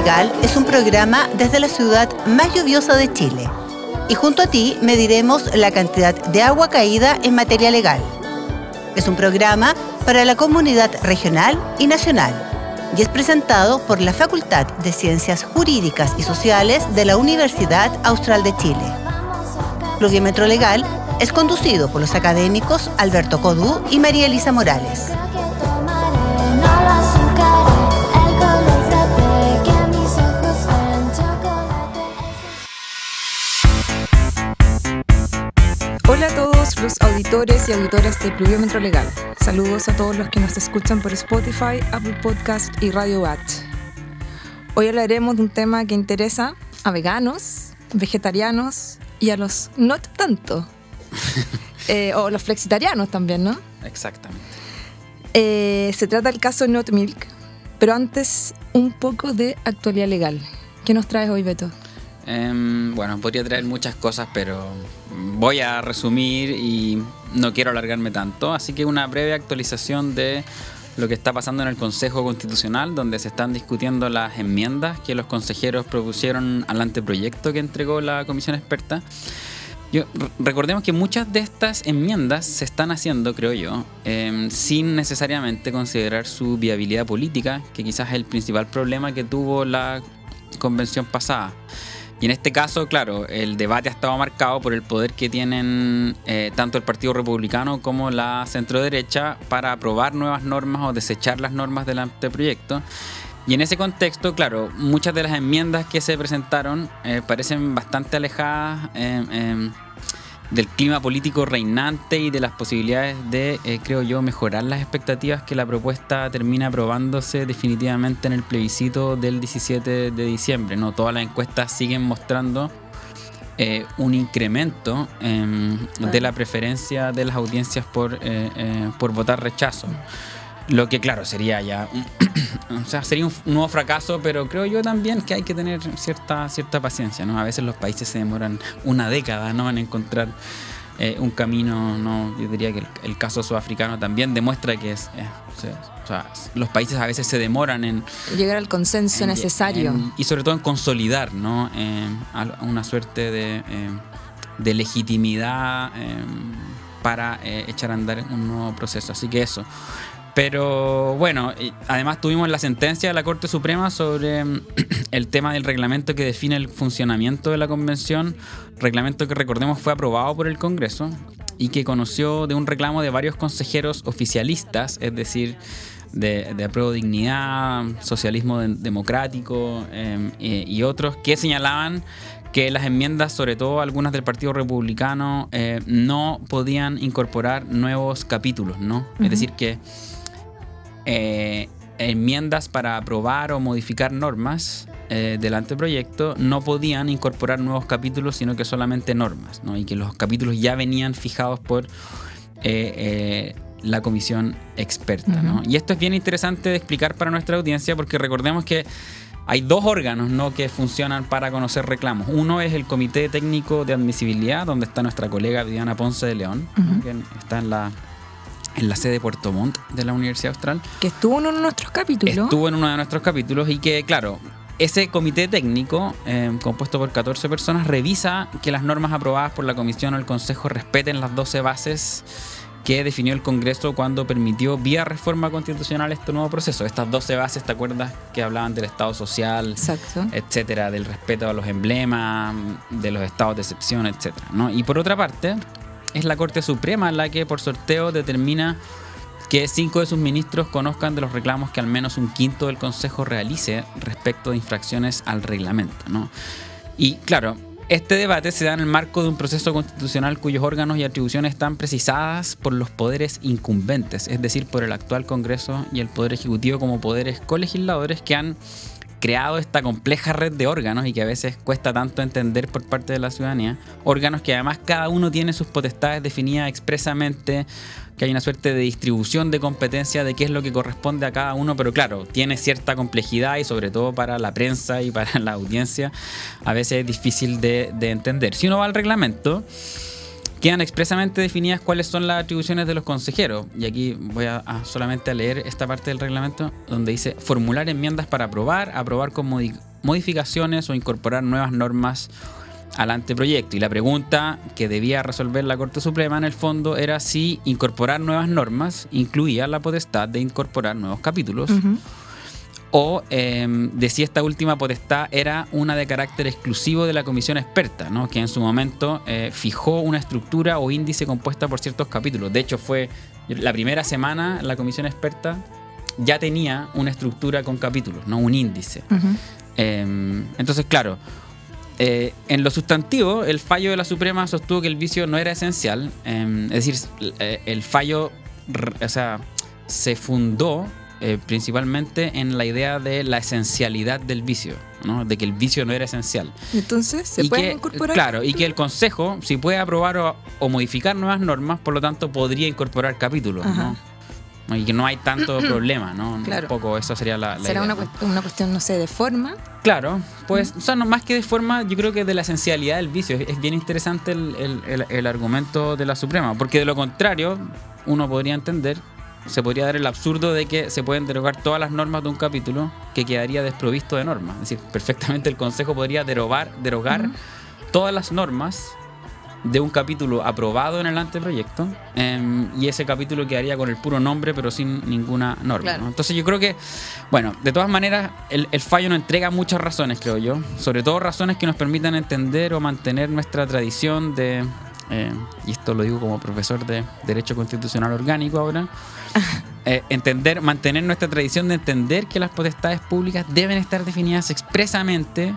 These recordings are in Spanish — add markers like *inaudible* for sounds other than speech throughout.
Legal es un programa desde la ciudad más lluviosa de Chile. Y junto a ti mediremos la cantidad de agua caída en materia legal. Es un programa para la comunidad regional y nacional y es presentado por la Facultad de Ciencias Jurídicas y Sociales de la Universidad Austral de Chile. Pluviómetro Legal es conducido por los académicos Alberto Codú y María Elisa Morales. Auditores y auditoras de Pluviómetro Legal. Saludos a todos los que nos escuchan por Spotify, Apple Podcast y Radio Bat. Hoy hablaremos de un tema que interesa a veganos, vegetarianos y a los not tanto. *laughs* Eh, o los flexitarianos también, ¿no? Exactamente. Eh, se trata del caso Not Milk, pero antes un poco de actualidad legal. ¿Qué nos traes hoy, Beto? Em, bueno, podría traer muchas cosas, pero voy a resumir y no quiero alargarme tanto. Así que una breve actualización de lo que está pasando en el Consejo Constitucional, donde se están discutiendo las enmiendas que los consejeros propusieron al anteproyecto que entregó la comisión experta. Yo, recordemos que muchas de estas enmiendas se están haciendo, creo yo, em, sin necesariamente considerar su viabilidad política, que quizás es el principal problema que tuvo la convención pasada. Y en este caso, claro, el debate ha estado marcado por el poder que tienen eh, tanto el Partido Republicano como la centroderecha para aprobar nuevas normas o desechar las normas del anteproyecto. Y en ese contexto, claro, muchas de las enmiendas que se presentaron eh, parecen bastante alejadas eh, eh, del clima político reinante y de las posibilidades de, eh, creo yo, mejorar las expectativas que la propuesta termina aprobándose definitivamente en el plebiscito del 17 de diciembre. ¿no? Todas las encuestas siguen mostrando eh, un incremento em, de la preferencia de las audiencias por, eh, eh, por votar rechazo. Lo que, claro, sería ya. un- *clears throat* o sea, sería un, nuevo fracaso, pero creo yo también que hay que tener cierta, cierta paciencia, ¿no? A veces los países se demoran una década, ¿no? En encontrar eh, un camino, ¿no? Yo diría que el, el caso sudafricano también demuestra que es. eh, o sea, o sea, los países a veces se demoran en, Llegar al consenso en- necesario. en- y sobre todo en consolidar, ¿no? Eh, una suerte de, eh, de legitimidad eh, para eh, echar a andar un nuevo proceso. Así que eso. Pero bueno, además tuvimos la sentencia de la Corte Suprema sobre mm, *clears throat* el tema del reglamento que define el funcionamiento de la convención, reglamento que recordemos fue aprobado por el Congreso y que conoció de un reclamo de varios consejeros oficialistas, es decir, de, de apruebo dignidad, socialismo de- democrático eh, eh, y otros que señalaban que las enmiendas, sobre todo algunas del Partido Republicano, eh, no podían incorporar nuevos capítulos, ¿no? Es decir, que eh, enmiendas para aprobar o modificar normas eh, del anteproyecto no podían incorporar nuevos capítulos, sino que solamente normas, ¿no? Y que los capítulos ya venían fijados por eh, la comisión experta, ¿no? Y esto es bien interesante de explicar para nuestra audiencia porque recordemos que hay dos órganos ¿no? que funcionan para conocer reclamos. Uno es el Comité Técnico de Admisibilidad, donde está nuestra colega Viviana Ponce de León, ¿no? que está en la, en la sede de Puerto Montt de la Universidad Austral. Que estuvo en uno de nuestros capítulos. Estuvo en uno de nuestros capítulos y que, claro, ese comité técnico, eh, compuesto por 14 personas, revisa que las normas aprobadas por la Comisión o el Consejo respeten las 12 bases que definió el Congreso cuando permitió vía reforma constitucional este nuevo proceso. Estas 12 bases, ¿te acuerdas? Que hablaban del Estado social, Exacto. etcétera, del respeto a los emblemas, de los estados de excepción, etcétera, ¿no? Y por otra parte, es la Corte Suprema la que por sorteo determina que cinco de sus ministros conozcan de los reclamos que al menos un quinto del Consejo realice respecto de infracciones al reglamento, ¿no? Y claro, este debate se da en el marco de un proceso constitucional cuyos órganos y atribuciones están precisadas por los poderes incumbentes, es decir, por el actual Congreso y el Poder Ejecutivo como poderes colegisladores que han creado esta compleja red de órganos y que a veces cuesta tanto entender por parte de la ciudadanía. Órganos que además cada uno tiene sus potestades definidas expresamente, que hay una suerte de distribución de competencia de qué es lo que corresponde a cada uno, pero claro, tiene cierta complejidad y sobre todo para la prensa y para *laughs* la audiencia a veces es difícil de, de entender. Si uno va al reglamento, quedan expresamente definidas cuáles son las atribuciones de los consejeros. Y aquí voy a, solamente a leer esta parte del reglamento donde dice formular enmiendas para aprobar, aprobar con modi- modificaciones o incorporar nuevas normas al anteproyecto. Y la pregunta que debía resolver la Corte Suprema en el fondo era si incorporar nuevas normas incluía la potestad de incorporar nuevos capítulos. O eh, de si esta última potestad era una de carácter exclusivo de la comisión experta, ¿no? que en su momento eh, fijó una estructura o índice compuesta por ciertos capítulos. De hecho, fue la primera semana la comisión experta ya tenía una estructura con capítulos, no un índice. Eh, entonces, claro, eh, en lo sustantivo, el fallo de la Suprema sostuvo que el vicio no era esencial. eh, es decir, eh, el fallo o sea, se fundó eh, principalmente en la idea de la esencialidad del vicio, ¿no? de que el vicio no era esencial. Entonces, ¿se que, incorporar? Claro, y que el Consejo, si puede aprobar o, o modificar nuevas normas, por lo tanto podría incorporar capítulos. Ajá. ¿no? Y que no hay tanto *clears throat* problema, ¿no? Claro. Un poco eso sería la, la ¿Será idea, una, ¿no? una cuestión, no sé, de forma? Claro, pues, o sea, no más que de forma, yo creo que de la esencialidad del vicio. Es, es bien interesante el, el- el- el argumento de la Suprema, porque de lo contrario, uno podría entender, se podría dar el absurdo de que se pueden derogar todas las normas de un capítulo que quedaría desprovisto de normas. Es decir, perfectamente el Consejo podría derogar, derogar todas las normas de un capítulo aprobado en el anteproyecto em, y ese capítulo quedaría con el puro nombre pero sin ninguna norma. Claro. ¿no? Entonces yo creo que, bueno, de todas maneras el, el fallo nos entrega muchas razones, creo yo, sobre todo razones que nos permitan entender o mantener nuestra tradición de, eh, y esto lo digo como profesor de Derecho Constitucional Orgánico ahora, *laughs* eh, entender, mantener nuestra tradición de entender que las potestades públicas deben estar definidas expresamente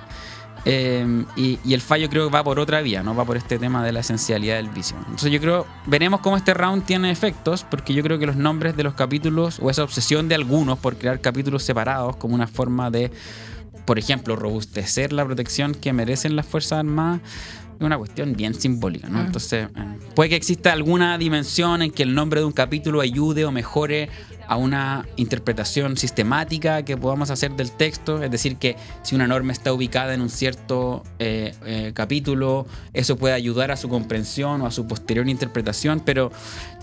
eh, y, y el fallo creo que va por otra vía, ¿no? Va por este tema de la esencialidad del vicio. Entonces yo creo, veremos cómo este round tiene efectos, porque yo creo que los nombres de los capítulos, o esa obsesión de algunos por crear capítulos separados como una forma de, por ejemplo, robustecer la protección que merecen las Fuerzas Armadas, es una cuestión bien simbólica, ¿no? Mm. Entonces, eh, puede que exista alguna dimensión en que el nombre de un capítulo ayude o mejore a una interpretación sistemática que podamos hacer del texto, es decir, que si una norma está ubicada en un cierto eh, eh, capítulo, eso puede ayudar a su comprensión o a su posterior interpretación, pero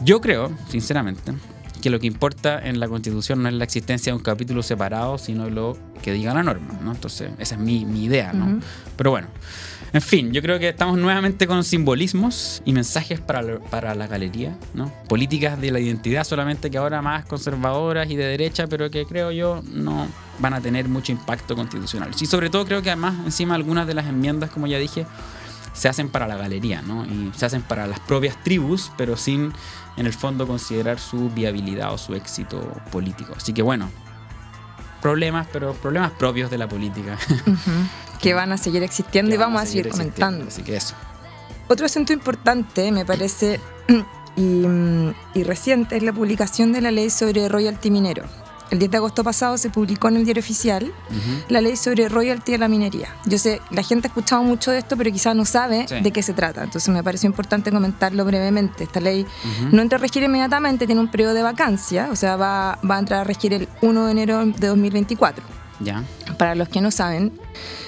yo creo, sinceramente, que lo que importa en la Constitución no es la existencia de un capítulo separado, sino lo que diga la norma, ¿no? Entonces, esa es mi, mi idea, ¿no? Ujú. Pero bueno, en fin, yo creo que estamos nuevamente con simbolismos y mensajes para, lo- para la galería, ¿no? Políticas de la identidad solamente que ahora más conservadoras y de derecha, pero que creo yo no van a tener mucho impacto constitucional. Y sobre todo creo que además encima algunas de las enmiendas, como ya dije, se hacen para la galería, ¿no? Y se hacen para las propias tribus, pero sin en el fondo considerar su viabilidad o su éxito político. Así que bueno, problemas, pero problemas propios de la política. Que van a seguir existiendo y vamos a seguir comentando. Así que eso. Otro asunto importante, me parece, *clears throat* y, y reciente, es la publicación de la ley sobre royalty minero. El 10 de agosto pasado se publicó en el diario oficial Ujú. la ley sobre royalty de la minería. Yo sé, la gente ha escuchado mucho de esto, pero quizás no sabe Sí. de qué se trata. Entonces me pareció importante comentarlo brevemente. Esta ley Ujú. no entra a regir inmediatamente, tiene un periodo de vacancia, o sea, va, va a entrar a regir el 1 de enero de 2024. Ya. Para los que no saben,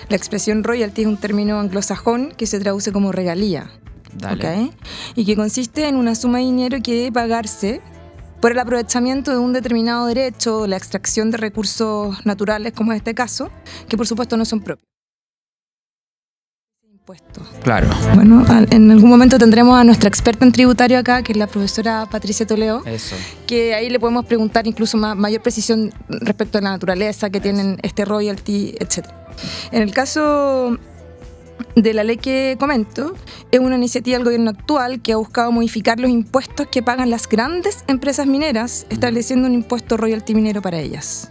la expresión royalty es un término anglosajón que se traduce como regalía. Dale. ¿ok? Y que consiste en una suma de dinero que debe pagarse por el aprovechamiento de un determinado derecho o la extracción de recursos naturales, como en este caso, que por supuesto no son propios. Impuestos. Claro. Bueno, en algún momento tendremos a nuestra experta en tributario acá, que es la profesora Patricia Toledo, Eso. que ahí le podemos preguntar incluso más, mayor precisión respecto a la naturaleza que tienen este royalty, etc. En el caso de la ley que comento, es una iniciativa del gobierno actual que ha buscado modificar los impuestos que pagan las grandes empresas mineras, estableciendo un impuesto royalty minero para ellas.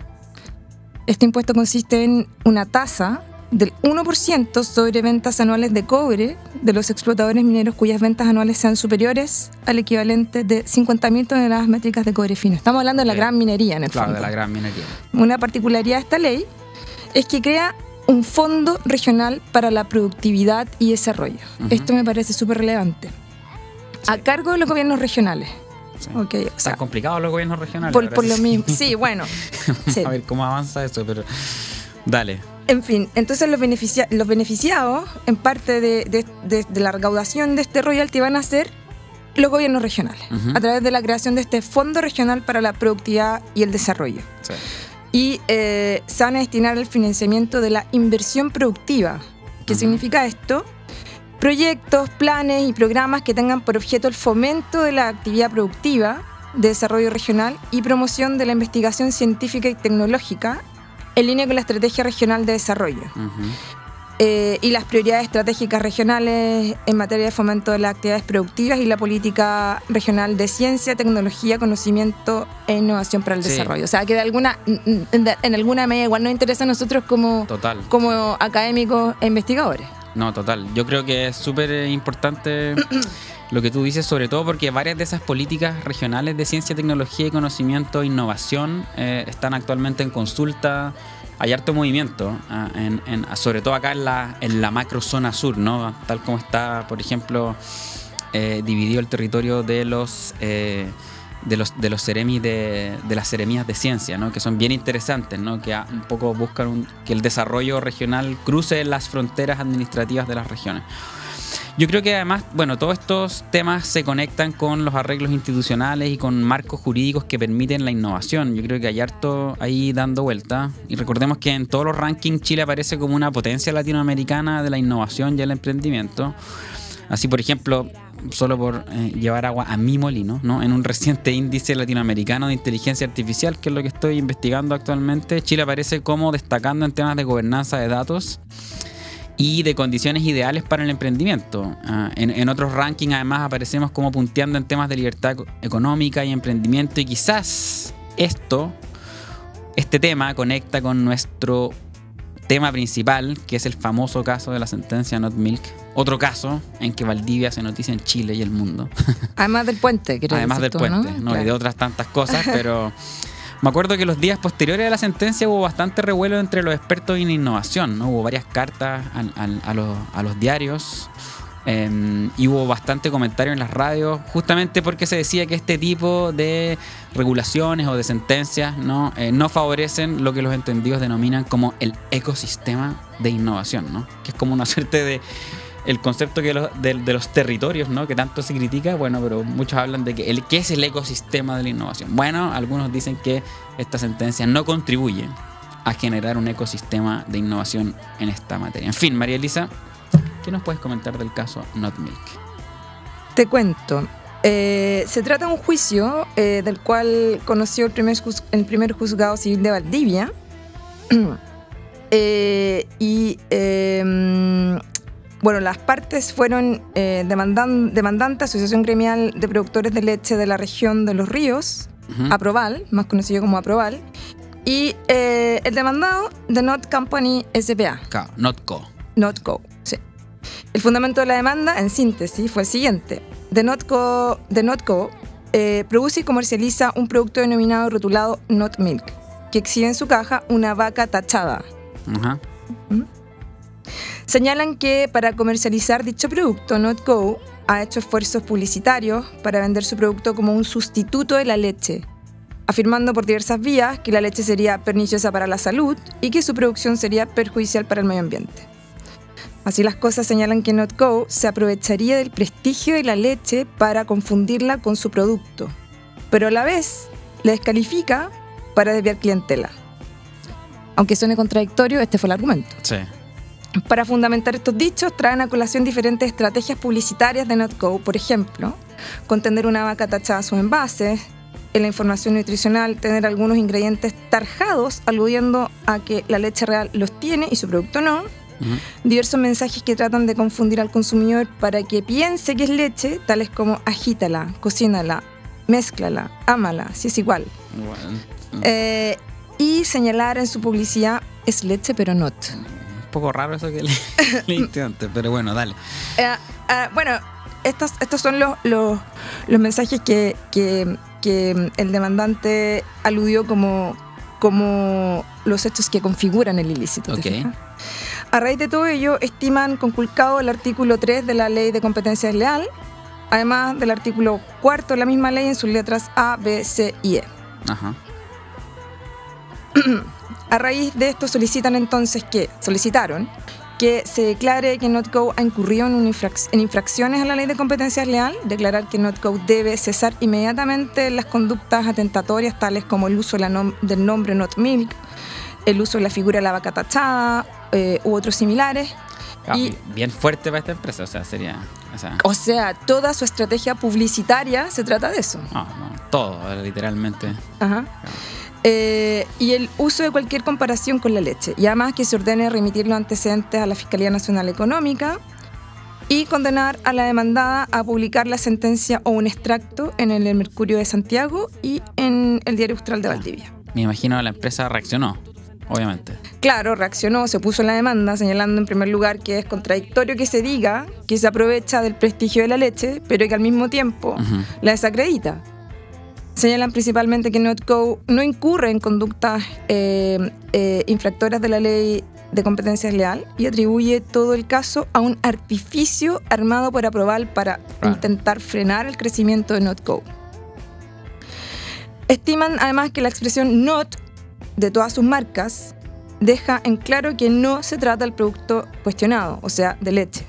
Este impuesto consiste en una tasa del 1% sobre ventas anuales de cobre de los explotadores mineros cuyas ventas anuales sean superiores al equivalente de 50.000 toneladas métricas de cobre fino. Estamos hablando de la gran minería en el Claro, fondo. de la gran minería. Una particularidad de esta ley es que crea un fondo regional para la productividad y desarrollo. Esto me parece súper relevante. A cargo de los gobiernos regionales. Sí. Ok, o Están sea, complicados los gobiernos regionales. por, lo mismo. Sí, bueno. *laughs* sí. A ver cómo avanza eso, pero. Dale. En fin, entonces los, beneficia- los beneficiados, en parte de, de- de- de la recaudación de este royalty, van a ser los gobiernos regionales, a través de la creación de este Fondo Regional para la Productividad y el Desarrollo. Sí. Y eh, se van a destinar al financiamiento de la inversión productiva. ¿Qué significa esto? Proyectos, planes y programas que tengan por objeto el fomento de la actividad productiva, de desarrollo regional y promoción de la investigación científica y tecnológica en línea con la Estrategia Regional de Desarrollo. Eh, y las prioridades estratégicas regionales en materia de fomento de las actividades productivas y la política regional de ciencia, tecnología, conocimiento e innovación para el Sí. desarrollo. O sea, que de alguna, en, alguna medida igual nos interesa a nosotros como, Total. como académicos e investigadores. No, total. Yo creo que es súper importante *clears throat* lo que tú dices, sobre todo porque varias de esas políticas regionales de ciencia, tecnología y conocimiento e innovación eh, están actualmente en consulta. Hay harto movimiento, ah, en- en- sobre todo acá en la, en la macro zona sur, ¿no? Tal como está, por ejemplo, eh, dividido el territorio de los eh, de los de los ceremis de, de las seremías de ciencia, ¿no? que son bien interesantes, ¿no? que un poco buscan un- que el desarrollo regional cruce las fronteras administrativas de las regiones. Yo creo que además, bueno, todos estos temas se conectan con los arreglos institucionales y con marcos jurídicos que permiten la innovación. Yo creo que hay harto ahí dando vuelta. Y recordemos que en todos los rankings Chile aparece como una potencia latinoamericana de la innovación y el emprendimiento. Así, por ejemplo, solo por eh, llevar agua a mi molino, ¿no? En un reciente índice latinoamericano de inteligencia artificial, que es lo que estoy investigando actualmente, Chile aparece como destacando en temas de gobernanza de datos y de condiciones ideales para el emprendimiento. Ah, en, en otros rankings además aparecemos como punteando en temas de libertad eco- económica y emprendimiento y quizás esto, este tema conecta con nuestro tema principal, que es el famoso caso de la sentencia Not Milk. Otro caso en que Valdivia se noticia en Chile y el mundo. Además del puente, quiero *laughs* Además del tú, puente, ¿no? y de otras tantas cosas, pero *laughs* me acuerdo que los días posteriores a la sentencia hubo bastante revuelo entre los expertos en innovación, ¿no? Hubo varias cartas a, los, diarios eh, y hubo bastante comentario en las radios, justamente porque se decía que este tipo de regulaciones o de sentencias no, Eh, no favorecen lo que los entendidos denominan como el ecosistema de innovación, ¿no? que es como una *laughs* suerte de el concepto que de, los territorios, ¿no? Que tanto se critica, bueno, pero muchos hablan de que el, ¿qué es el ecosistema de la innovación? Bueno, algunos dicen que esta sentencia no contribuye a generar un ecosistema de innovación en esta materia. En fin, María Elisa, ¿qué nos puedes comentar del caso Not Milk? Te cuento. Eh, se trata de un juicio eh, del cual conoció el primer, el primer juzgado civil de Valdivia. *clears throat* Eh, y eh, bueno, las partes fueron eh, demandan- demandante Asociación Gremial de Productores de Leche de la región de Los Ríos, Ujú. Aproval, más conocido como Aproval, y eh, el demandado The Not Company SPA. Claro, Not Co. Not Go. Sí. El fundamento de la demanda, en síntesis, fue el siguiente. The Not Go, The eh, produce y comercializa un producto denominado rotulado Not Milk, que exhibe en su caja una vaca tachada. Ajá. Señalan que para comercializar dicho producto, Not Go ha hecho esfuerzos publicitarios para vender su producto como un sustituto de la leche, afirmando por diversas vías que la leche sería perniciosa para la salud y que su producción sería perjudicial para el medio ambiente. Así las cosas señalan que NotGo se aprovecharía del prestigio de la leche para confundirla con su producto, pero a la vez la descalifica para desviar clientela. Aunque suene contradictorio, este fue el argumento. Sí. Para fundamentar estos dichos, traen a colación diferentes estrategias publicitarias de NotGo, por ejemplo, con tener una vaca tachada a sus envases, en la información nutricional tener algunos ingredientes tarjados aludiendo a que la leche real los tiene y su producto no, diversos mensajes que tratan de confundir al consumidor para que piense que es leche, tales como agítala, cocínala, mézclala, ámala, si es igual. Bueno, Eh, y señalar en su publicidad es leche pero not. Poco raro eso que le, *laughs* leíste antes, pero bueno, dale. Eh, eh, bueno, estos, estos son los, los, los mensajes que, que- que el demandante aludió como, como los hechos que configuran el ilícito. ¿te Ok. fijas? A raíz de todo ello, estiman conculcado el artículo 3 de la Ley de Competencia Desleal, además del artículo 4 de la misma ley en sus letras A, B, C y E. Ajá. *clears throat* A raíz de esto solicitan entonces que, solicitaron que se declare que NotCo ha incurrido en, en, infracciones a la ley de competencias leal, declarar que NotCo debe cesar inmediatamente las conductas atentatorias tales como el uso del nombre NotMilk, el uso de la figura de la vaca tachada eh, u otros similares. Ah, y, bien fuerte para esta empresa, o sea, sería... O sea, toda su estrategia publicitaria se trata de eso. No, no, todo, literalmente. Ajá. Eh, y el uso de cualquier comparación con la leche. Y además que se ordene remitir los antecedentes a la Fiscalía Nacional Económica y condenar a la demandada a publicar la sentencia o un extracto en el Mercurio de Santiago y en el Diario Austral de Valdivia. Me imagino que la empresa reaccionó, obviamente. Claro, reaccionó, se puso en la demanda, señalando en primer lugar que es contradictorio que se diga que se aprovecha del prestigio de la leche, pero que al mismo tiempo la desacredita. Señalan principalmente que NotCo no incurre en conductas eh, eh, infractoras de la ley de competencias leal y atribuye todo el caso a un artificio armado por aprobar para intentar frenar el crecimiento de NotCo. Estiman además que la expresión not de todas sus marcas deja en claro que no se trata del producto cuestionado, o sea, de leche.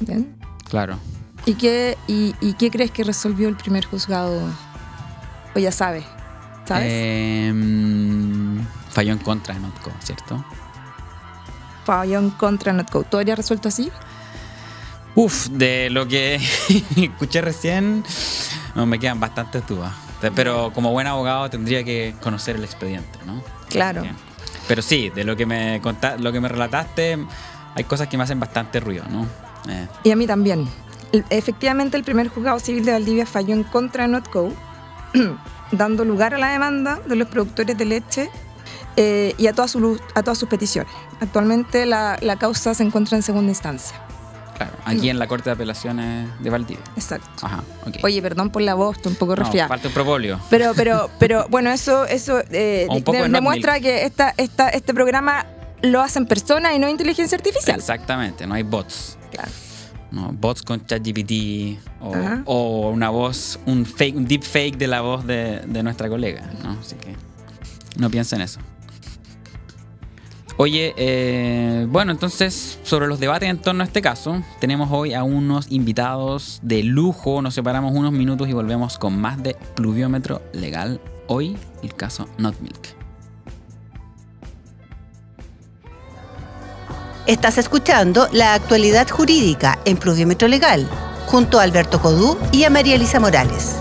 ¿Bien? Claro. ¿Y qué, y, y qué crees que resolvió el primer juzgado? O ya sabe, ¿sabes? Em, falló en contra de Notco, ¿cierto? Falló en contra de Notco. ¿Tú habrías resuelto así? Uf, de lo que *laughs* escuché recién, no, me quedan bastantes dudas. Pero como buen abogado tendría que conocer el expediente, ¿no? Claro. Pero sí, de lo que me contaste, lo que me relataste, hay cosas que me hacen bastante ruido, ¿no? Eh. Y a mí también. Efectivamente, el primer juzgado civil de Valdivia falló en contra de Notco *clears throat* dando lugar a la demanda de los productores de leche eh, y a todas, sus, a todas sus peticiones. Actualmente la, causa se encuentra en segunda instancia. Claro, aquí en la Corte de Apelaciones de Valdivia. Exacto. Oye, perdón por la voz, estoy un poco resfriada. falta un propóleo. Pero, pero, pero bueno, eso, eso *laughs* eh, demuestra que esta, esta, este programa lo hacen personas y no inteligencia artificial. Exactamente, no hay bots. Claro. ¿No? bots con ChatGPT o, o, una voz, un fake, un deep fake de la voz de, de nuestra colega, ¿no? Así que no piensen en eso. Oye, eh, bueno, entonces sobre los debates en torno a este caso, tenemos hoy a unos invitados de lujo. Nos separamos unos minutos y volvemos con más de pluviómetro legal. Hoy el caso Not Milk. Estás escuchando la actualidad jurídica en Pluviómetro Legal, junto a Alberto Codú y a María Elisa Morales.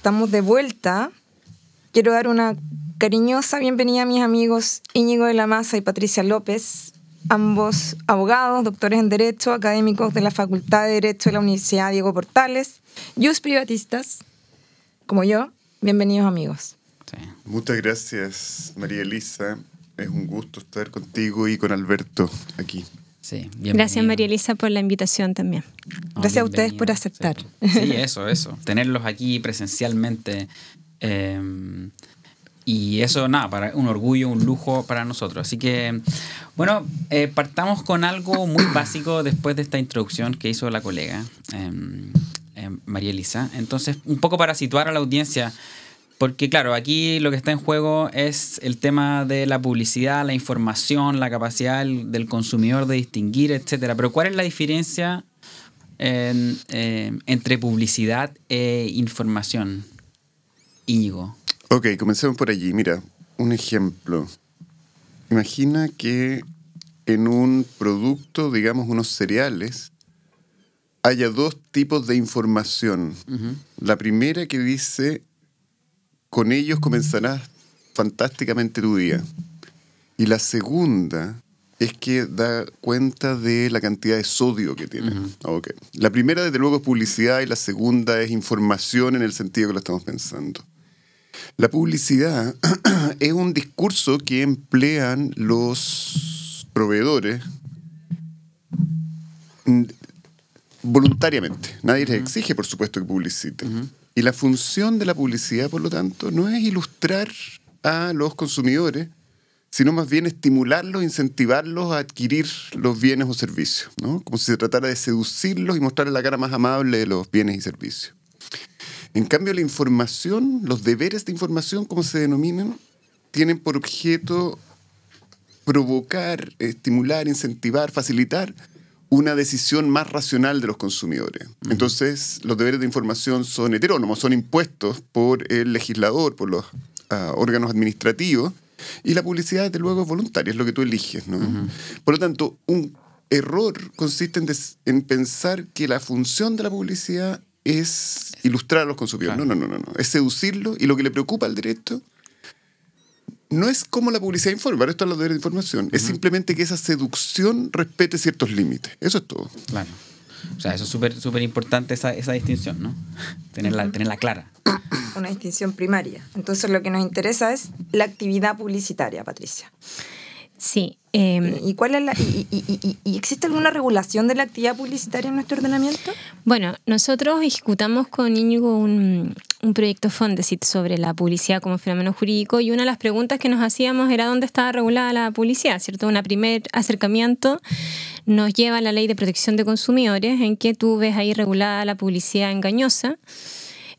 Estamos de vuelta. Quiero dar una cariñosa bienvenida a mis amigos Íñigo de la Maza y Patricia López, ambos abogados, doctores en Derecho, académicos de la Facultad de Derecho de la Universidad Diego Portales, yus privatistas, como yo. Bienvenidos amigos. Muchas gracias, María Elisa. Es un gusto estar contigo y con Alberto aquí. Gracias María Elisa por la invitación también. Gracias a ustedes por aceptar. Sí, eso, eso. Tenerlos aquí presencialmente. Em, y eso, nada, para un orgullo, un lujo para nosotros. Así que, bueno, eh, partamos con algo muy básico después de esta introducción que hizo la colega em, em, María Elisa. Entonces, un poco para situar a la audiencia porque claro, aquí lo que está en juego es el tema de la publicidad, la información, la capacidad del, consumidor de distinguir, etcétera. Pero ¿cuál es la diferencia entre publicidad e información? Íñigo. Ok, comencemos por allí. Mira, un ejemplo. Imagina que en un producto, digamos unos cereales, haya dos tipos de información. La primera que dice con ellos comenzarás fantásticamente tu día. Y la segunda es que da cuenta de la cantidad de sodio que tiene. La primera, desde luego, es publicidad y la segunda es información en el sentido que lo estamos pensando. La publicidad *clears throat* es un discurso que emplean los proveedores voluntariamente. Nadie les exige, por supuesto, que publiciten. Y la función de la publicidad, por lo tanto, no es ilustrar a los consumidores, sino más bien estimularlos, incentivarlos a adquirir los bienes o servicios, ¿no? Como si se tratara de seducirlos y mostrarles la cara más amable de los bienes y servicios. En cambio, la información, los deberes de información, como se denominan, tienen por objeto provocar, estimular, incentivar, facilitar una decisión más racional de los consumidores. Entonces, los deberes de información son heterónomos, son impuestos por el legislador, por los ah, órganos administrativos, y la publicidad, desde luego, es voluntaria, es lo que tú eliges. ¿no? Por lo tanto, un error consiste en, pensar que la función de la publicidad es ilustrar a los consumidores. No, no, no, no, no. Es seducirlo y lo que le preocupa al derecho no es como la publicidad informa, para esto es deberes de información, es simplemente que esa seducción respete ciertos límites. Eso es todo. Claro. O sea, eso es súper súper importante esa, esa, distinción, ¿no? Tenerla, tenerla clara. Una distinción primaria. Entonces lo que nos interesa es la actividad publicitaria, Patricia. Sí. Em, ¿Y, cuál es la, y, existe alguna regulación de la actividad publicitaria en nuestro ordenamiento? Bueno, nosotros ejecutamos con Íñigo un, un proyecto Fondesit sobre la publicidad como fenómeno jurídico y una de las preguntas que nos hacíamos era dónde estaba regulada la publicidad, ¿cierto? Un primer acercamiento nos lleva a la ley de protección de consumidores en que tú ves ahí regulada la publicidad engañosa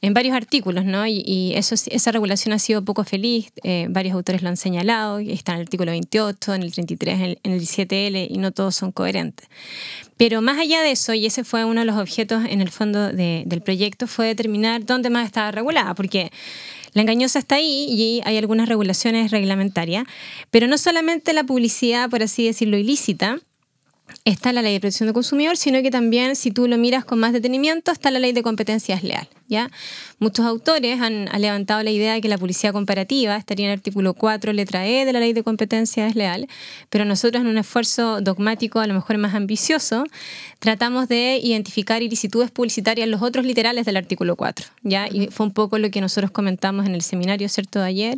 en varios artículos, ¿no? Y, eso, esa regulación ha sido poco feliz, eh, varios autores lo han señalado, está en el artículo 28, en el 33, en el, 17L, y no todos son coherentes. Pero más allá de eso, y ese fue uno de los objetos en el fondo del proyecto, fue determinar dónde más estaba regulada, porque la engañosa está ahí y hay algunas regulaciones reglamentarias, pero no solamente la publicidad, por así decirlo, ilícita, está la ley de protección del consumidor, sino que también, si tú lo miras con más detenimiento, está la ley de competencias leal. ¿Ya? Muchos autores han, levantado la idea de que la publicidad comparativa estaría en el artículo 4, letra E de la ley de competencia desleal, pero nosotros en un esfuerzo dogmático, a lo mejor más ambicioso, tratamos de identificar ilicitudes publicitarias en los otros literales del artículo 4. ¿ya? Y fue un poco lo que nosotros comentamos en el seminario ¿cierto? de ayer,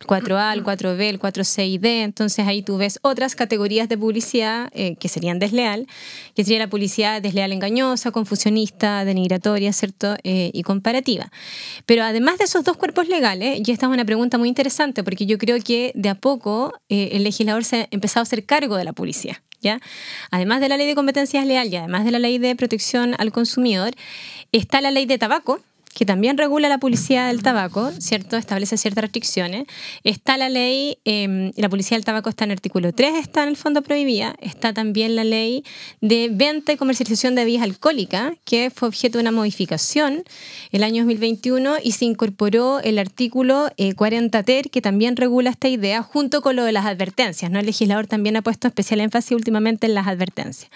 el 4A, el 4B, el 4C y D. Entonces ahí tú ves otras categorías de publicidad eh, que serían desleal, que sería la publicidad desleal engañosa, confusionista, denigratoria, ¿cierto? Eh, y comparativa. Pero además de esos dos cuerpos legales, y esta es una pregunta muy interesante porque yo creo que de a poco eh, el legislador se ha empezado a hacer cargo de la publicidad. ¿Ya? Además de la ley de competencias leal y además de la ley de protección al consumidor, está la ley de tabaco, que también regula la publicidad del tabaco, ¿cierto? Establece ciertas restricciones. Está la ley, eh, la publicidad del tabaco está en el artículo 3, está en el fondo prohibida. Está también la ley de venta y comercialización de bebidas alcohólicas, que fue objeto de una modificación el año 2021 y se incorporó el artículo 40 eh, ter, que también regula esta idea, junto con lo de las advertencias. ¿no? El legislador también ha puesto especial énfasis últimamente en las advertencias.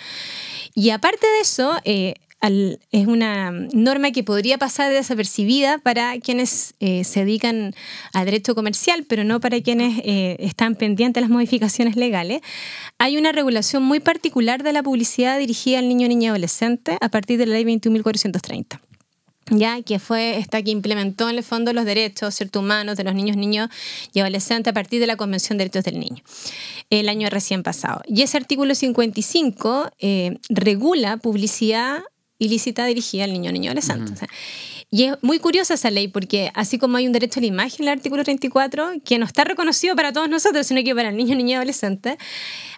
Y aparte de eso, eh, es una norma que podría pasar desapercibida para quienes eh, se dedican al derecho comercial, pero no para quienes eh, están pendientes de las modificaciones legales. Hay una regulación muy particular de la publicidad dirigida al niño, niña y adolescente a partir de la ley 21.430 ya que fue esta que implementó en el fondo los derechos humanos de los niños, niños y adolescentes a partir de la Convención de Derechos del Niño el año recién pasado. Y ese artículo 55 eh, regula publicidad ilícita dirigida al niño o niño adolescente. y es muy curiosa esa ley porque así como hay un derecho a la imagen en el artículo 34, que no está reconocido para todos nosotros, sino que para el niño, niño y adolescente,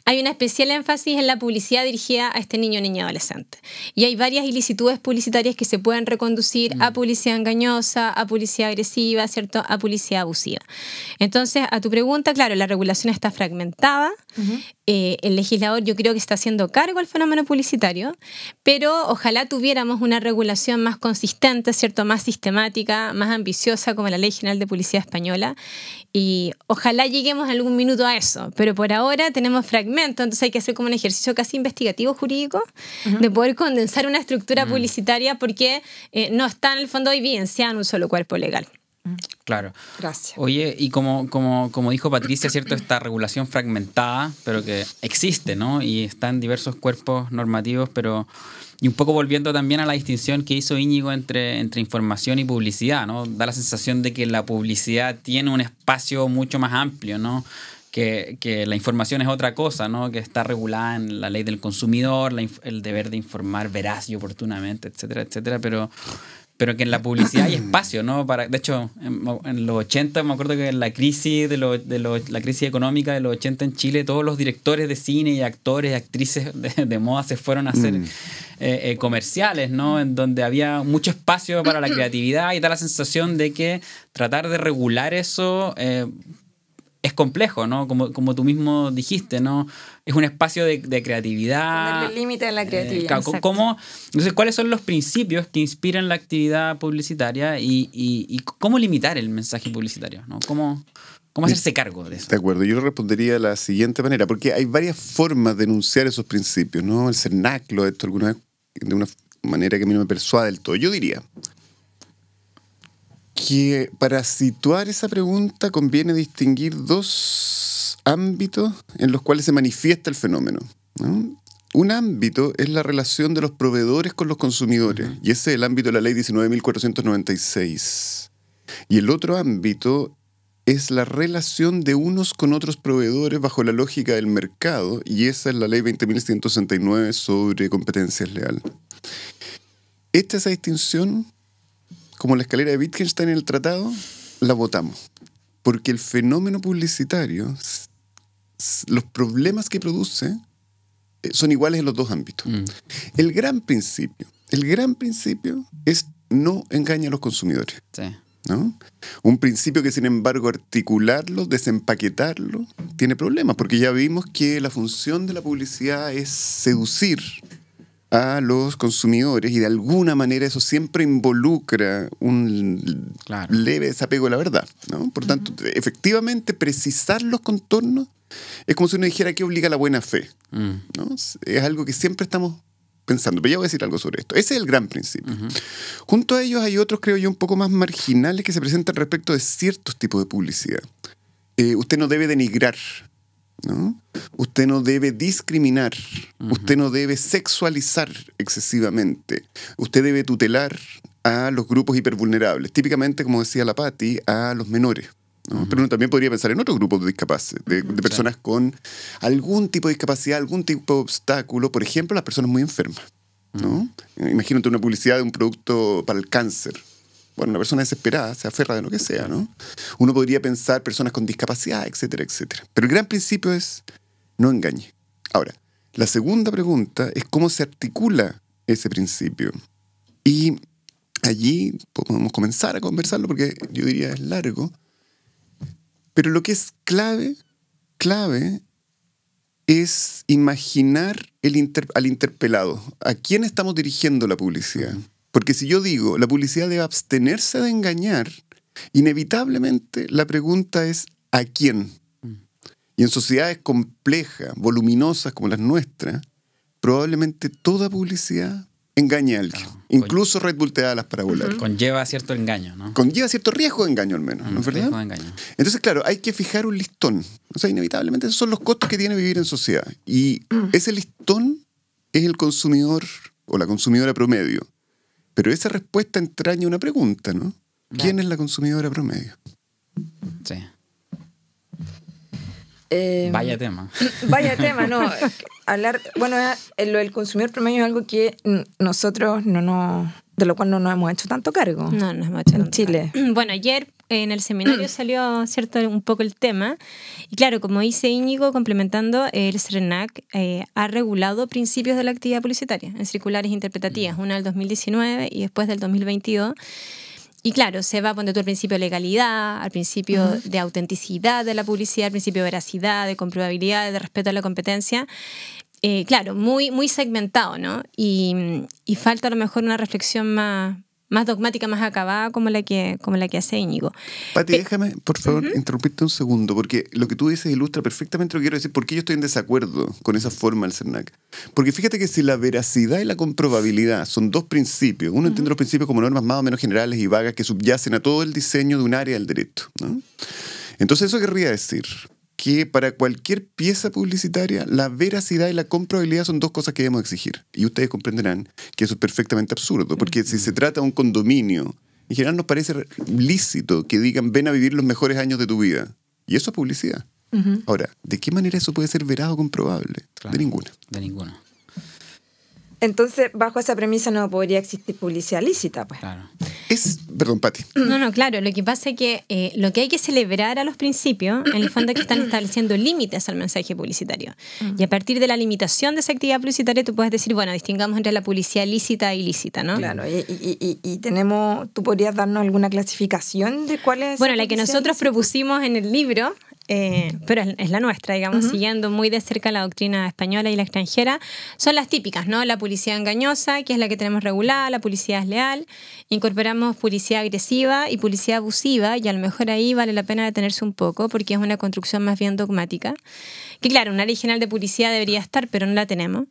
hay una especial énfasis en la publicidad dirigida a este niño, niña, adolescente. Y hay varias ilicitudes publicitarias que se pueden reconducir a mm. publicidad engañosa, a publicidad agresiva, ¿cierto? A publicidad abusiva. Entonces, a tu pregunta, claro, la regulación está fragmentada. Eh, el legislador yo creo que está haciendo cargo al fenómeno publicitario, pero ojalá tuviéramos una regulación más consistente, ¿cierto? Más sistemática, más ambiciosa como la Ley General de Publicidad Española. Y ojalá lleguemos algún minuto a eso, pero por ahora tenemos fragmentos entonces hay que hacer como un ejercicio casi investigativo jurídico de poder condensar una estructura publicitaria porque eh, no está en el fondo evidenciada en un solo cuerpo legal. Claro. Gracias. Oye, y como, como, como dijo Patricia, ¿cierto? Esta regulación fragmentada, pero que existe, ¿no? Y está en diversos cuerpos normativos, pero Y un poco volviendo también a la distinción que hizo Íñigo entre, entre información y publicidad, ¿no? Da la sensación de que la publicidad tiene un espacio mucho más amplio, ¿no? Que, que, la información es otra cosa, ¿no? Que está regulada en la ley del consumidor, el deber de informar veraz y oportunamente, etcétera, etcétera, pero pero que en la publicidad hay espacio, ¿no? Para, de hecho, en, los 80, me acuerdo que en la crisis de, de la crisis económica de los 80 en Chile, todos los directores de cine y actores y actrices de, moda se fueron a hacer mm. eh, eh, comerciales, ¿no? En donde había mucho espacio para la creatividad y da la sensación de que tratar de regular eso eh, es complejo, ¿no? Como, como tú mismo dijiste, ¿no? Es un espacio de, creatividad. Ponerle límite a la creatividad. Eh, ¿cómo, entonces, ¿cuáles son los principios que inspiran la actividad publicitaria y, y, cómo limitar el mensaje publicitario? ¿no? ¿Cómo, ¿Cómo hacerse cargo de eso? De acuerdo, yo lo respondería de la siguiente manera, porque hay varias formas de enunciar esos principios, ¿no? El cernaclo, esto alguna vez, de una manera que a mí no me persuade del todo. Yo diría, que para situar esa pregunta conviene distinguir dos ámbitos en los cuales se manifiesta el fenómeno. Un ámbito es la relación de los proveedores con los consumidores, y ese es el ámbito de la ley 19.496. Y el otro ámbito es la relación de unos con otros proveedores bajo la lógica del mercado, y esa es la ley 20.169 sobre competencias leales. Esta esa distinción como la escalera de Wittgenstein en el tratado, la votamos. Porque el fenómeno publicitario, los problemas que produce eh, son iguales en los dos ámbitos. Mm. El gran principio, el gran principio es no engañar a los consumidores. ¿no? Un principio que sin embargo articularlo, desempaquetarlo, tiene problemas, porque ya vimos que la función de la publicidad es seducir a los consumidores y de alguna manera eso siempre involucra un leve desapego a la verdad. ¿no? Por tanto, efectivamente, precisar los contornos es como si uno dijera que obliga la buena fe. Mm. ¿no? Es algo que siempre estamos pensando. Pero ya voy a decir algo sobre esto. Ese es el gran principio. Junto a ellos hay otros, creo yo, un poco más marginales que se presentan respecto de ciertos tipos de publicidad. Eh, usted no debe denigrar ¿no? Usted no debe discriminar, usted no debe sexualizar excesivamente, usted debe tutelar a los grupos hipervulnerables, típicamente, como decía la Patti, a los menores. Pero uno también podría pensar en otros grupos de discapaces, de, personas con algún tipo de discapacidad, algún tipo de obstáculo, por ejemplo, las personas muy enfermas. ¿no? Imagínate una publicidad de un producto para el cáncer bueno, una persona desesperada se aferra de lo que sea, ¿no? Uno podría pensar personas con discapacidad, etcétera, etcétera. Pero el gran principio es no engañe. Ahora, la segunda pregunta es cómo se articula ese principio. Y allí podemos comenzar a conversarlo porque yo diría es largo. Pero lo que es clave, clave, es imaginar el al interpelado. ¿A quién estamos dirigiendo la publicidad? Porque si yo digo, la publicidad debe abstenerse de engañar, inevitablemente la pregunta es ¿a quién? Y en sociedades complejas, voluminosas como las nuestras, probablemente toda publicidad engaña a alguien. Incluso Red Bull te da las parabolares. Conlleva cierto engaño, ¿no? Conlleva cierto riesgo de engaño al menos, ¿no es verdad? de engaño. Entonces, claro, hay que fijar un listón. O sea, inevitablemente esos son los costos que tiene vivir en sociedad. Y ese listón es el consumidor o la consumidora promedio. Pero esa respuesta entraña una pregunta, ¿no? ¿Quién es la consumidora promedio? Sí. Em, vaya tema. *laughs* Vaya tema, no. Hablar, bueno, lo del consumidor promedio es algo que nosotros no nos, de lo cual no nos hemos hecho tanto cargo. No, no hemos hecho en Chile. *clears throat* Bueno, ayer en el seminario *clears throat* salió cierto un poco el tema. Y claro, como dice Íñigo, complementando, el CERNAC eh, ha regulado principios de la actividad publicitaria en circulares interpretativas, una del 2019 y después del 2022. Y claro, se va a poner el principio de legalidad, al principio de autenticidad de la publicidad, al principio de veracidad, de comprobabilidad, de respeto a la competencia. Eh, claro, muy, muy segmentado, ¿no? Y, y falta a lo mejor una reflexión más, más dogmática, más acabada como la que, como la que hace Íñigo. Pati, déjame, por favor, interrumpirte un segundo, porque lo que tú dices ilustra perfectamente lo que quiero decir, por qué yo estoy en desacuerdo con esa forma del CERNAC. Porque fíjate que si la veracidad y la comprobabilidad son dos principios, uno entiende los principios como normas más o menos generales y vagas que subyacen a todo el diseño de un área del derecho. ¿no? Entonces eso querría decir que para cualquier pieza publicitaria la veracidad y la comprobabilidad son dos cosas que debemos exigir. Y ustedes comprenderán que eso es perfectamente absurdo, porque si se trata de un condominio, en general nos parece lícito que digan ven a vivir los mejores años de tu vida. Y eso es publicidad. Ahora, ¿de qué manera eso puede ser verado o comprobable? Claro. De ninguna. De ninguno. Entonces, bajo esa premisa no podría existir publicidad lícita, pues. Claro. Es, perdón, Pati. No, no, claro. Lo que pasa es que eh, lo que hay que celebrar a los principios, en el fondo, es que están estableciendo límites al mensaje publicitario. Y a partir de la limitación de esa actividad publicitaria, tú puedes decir, bueno, distingamos entre la publicidad lícita e ilícita, ¿no? Claro, y, y- y- y tenemos, ¿tú podrías darnos alguna clasificación de cuál es? Bueno, la que nosotros lícita? propusimos en el libro, eh, pero es, es la nuestra, digamos, siguiendo muy de cerca la doctrina española y la extranjera, son las típicas, ¿no? La publicidad engañosa, que es la que tenemos regulada, la publicidad leal, incorporamos publicidad agresiva y publicidad abusiva, y a lo mejor ahí vale la pena detenerse un poco, porque es una construcción más bien dogmática. Que claro, una ley general de publicidad debería estar, pero no la tenemos.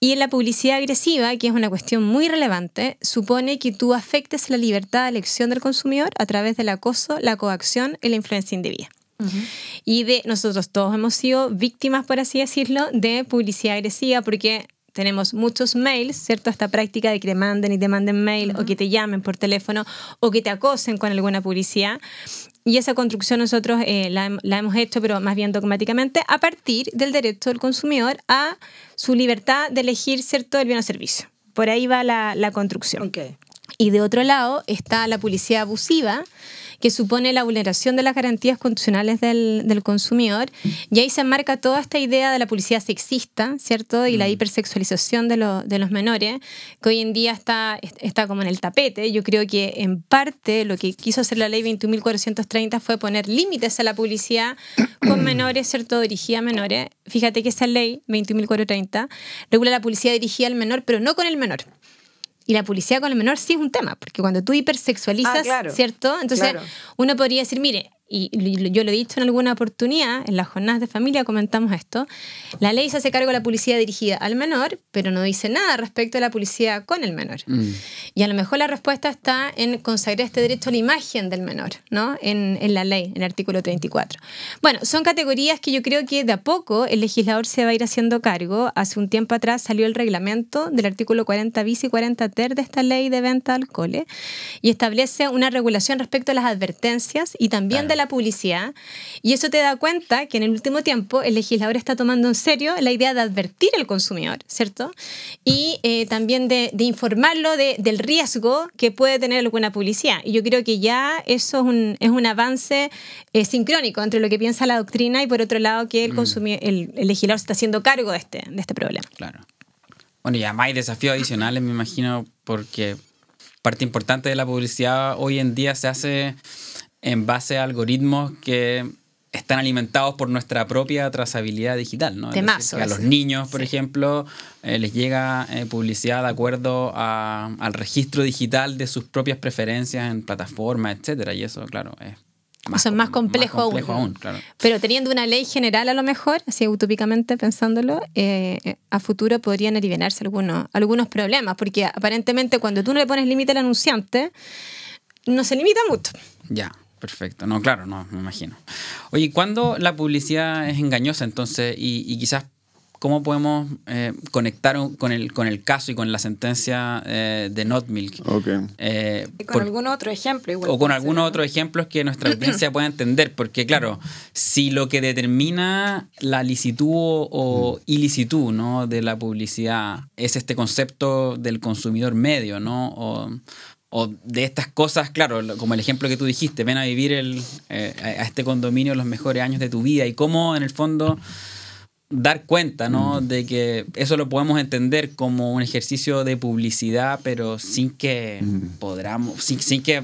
Y en la publicidad agresiva, que es una cuestión muy relevante, supone que tú afectes la libertad de elección del consumidor a través del acoso, la coacción y la influencia indebida. Y de nosotros todos hemos sido víctimas, por así decirlo, de publicidad agresiva, porque tenemos muchos mails, ¿cierto? Esta práctica de que te manden y te manden mail, o que te llamen por teléfono, o que te acosen con alguna publicidad. Y esa construcción nosotros eh, la, la hemos hecho, pero más bien dogmáticamente, a partir del derecho del consumidor a su libertad de elegir, ¿cierto?, el bien o servicio. Por ahí va la, la construcción. Ok. Y de otro lado está la publicidad abusiva, que supone la vulneración de las garantías constitucionales del, del consumidor. Y ahí se enmarca toda esta idea de la publicidad sexista, ¿cierto? Y la hipersexualización de, lo- de los menores, que hoy en día está, está como en el tapete. Yo creo que en parte lo que quiso hacer la ley 21.430 fue poner límites a la publicidad con menores, ¿cierto? Dirigida a menores. Fíjate que esa ley 21.430 regula la publicidad dirigida al menor, pero no con el menor. Y la publicidad con el menor sí es un tema, porque cuando tú hipersexualizas, Ah, claro. ¿cierto? Entonces Claro. uno podría decir, mire, y yo lo he dicho en alguna oportunidad, en las jornadas de familia comentamos esto, la ley se hace cargo de la publicidad dirigida al menor, pero no dice nada respecto a la publicidad con el menor. Mm. Y a lo mejor la respuesta está en consagrar este derecho a la imagen del menor, ¿no? En, en la ley, en el artículo 34. Bueno, son categorías que yo creo que de a poco el legislador se va a ir haciendo cargo. Hace un tiempo atrás salió el reglamento del artículo 40 bis y 40 ter de esta ley de venta de alcoholes y establece una regulación respecto a las advertencias y también Claro. de la publicidad. Y eso te da cuenta que en el último tiempo el legislador está tomando en serio la idea de advertir al consumidor, ¿cierto? Y eh, también de, de informarlo de- del riesgo que puede tener alguna publicidad. Y yo creo que ya eso es un, es un avance eh, sincrónico entre lo que piensa la doctrina y por otro lado que el, consumi- el, el legislador se está haciendo cargo de este, de este problema. Claro. Bueno, y además hay desafíos adicionales, me imagino, porque parte importante de la publicidad hoy en día se hace en base a algoritmos que están alimentados por nuestra propia trazabilidad digital, ¿no? Decir, Temazo que a los niños, por ejemplo, eh, les llega eh, publicidad de acuerdo a- al registro digital de sus propias preferencias en plataformas, etcétera, y eso, claro, es Eso es más complejo, complejo aún. aún, claro. Pero teniendo una ley general a lo mejor, así utópicamente pensándolo, eh, a futuro podrían aliviarse algunos, algunos problemas, porque aparentemente cuando tú no le pones límite al anunciante, no se limita mucho. Ya, perfecto. No, claro, no, me imagino. Oye, ¿cuándo la publicidad es engañosa entonces? Y, y quizás, ¿cómo podemos eh, conectar con el, con el caso y con la sentencia eh, de Not Milk? Ok. Eh, Y con por- algún otro ejemplo igual. o con ser, otros ejemplos que nuestra audiencia pueda entender, porque claro, si lo que determina la licitud o, o ilicitud ¿no? de la publicidad es este concepto del consumidor medio, ¿no? O, o de estas cosas, claro, como el ejemplo que tú dijiste, ven a vivir el, eh, a este condominio los mejores años de tu vida y cómo en el fondo dar cuenta, ¿no? De que eso lo podemos entender como un ejercicio de publicidad, pero sin que podamos, sin, sin que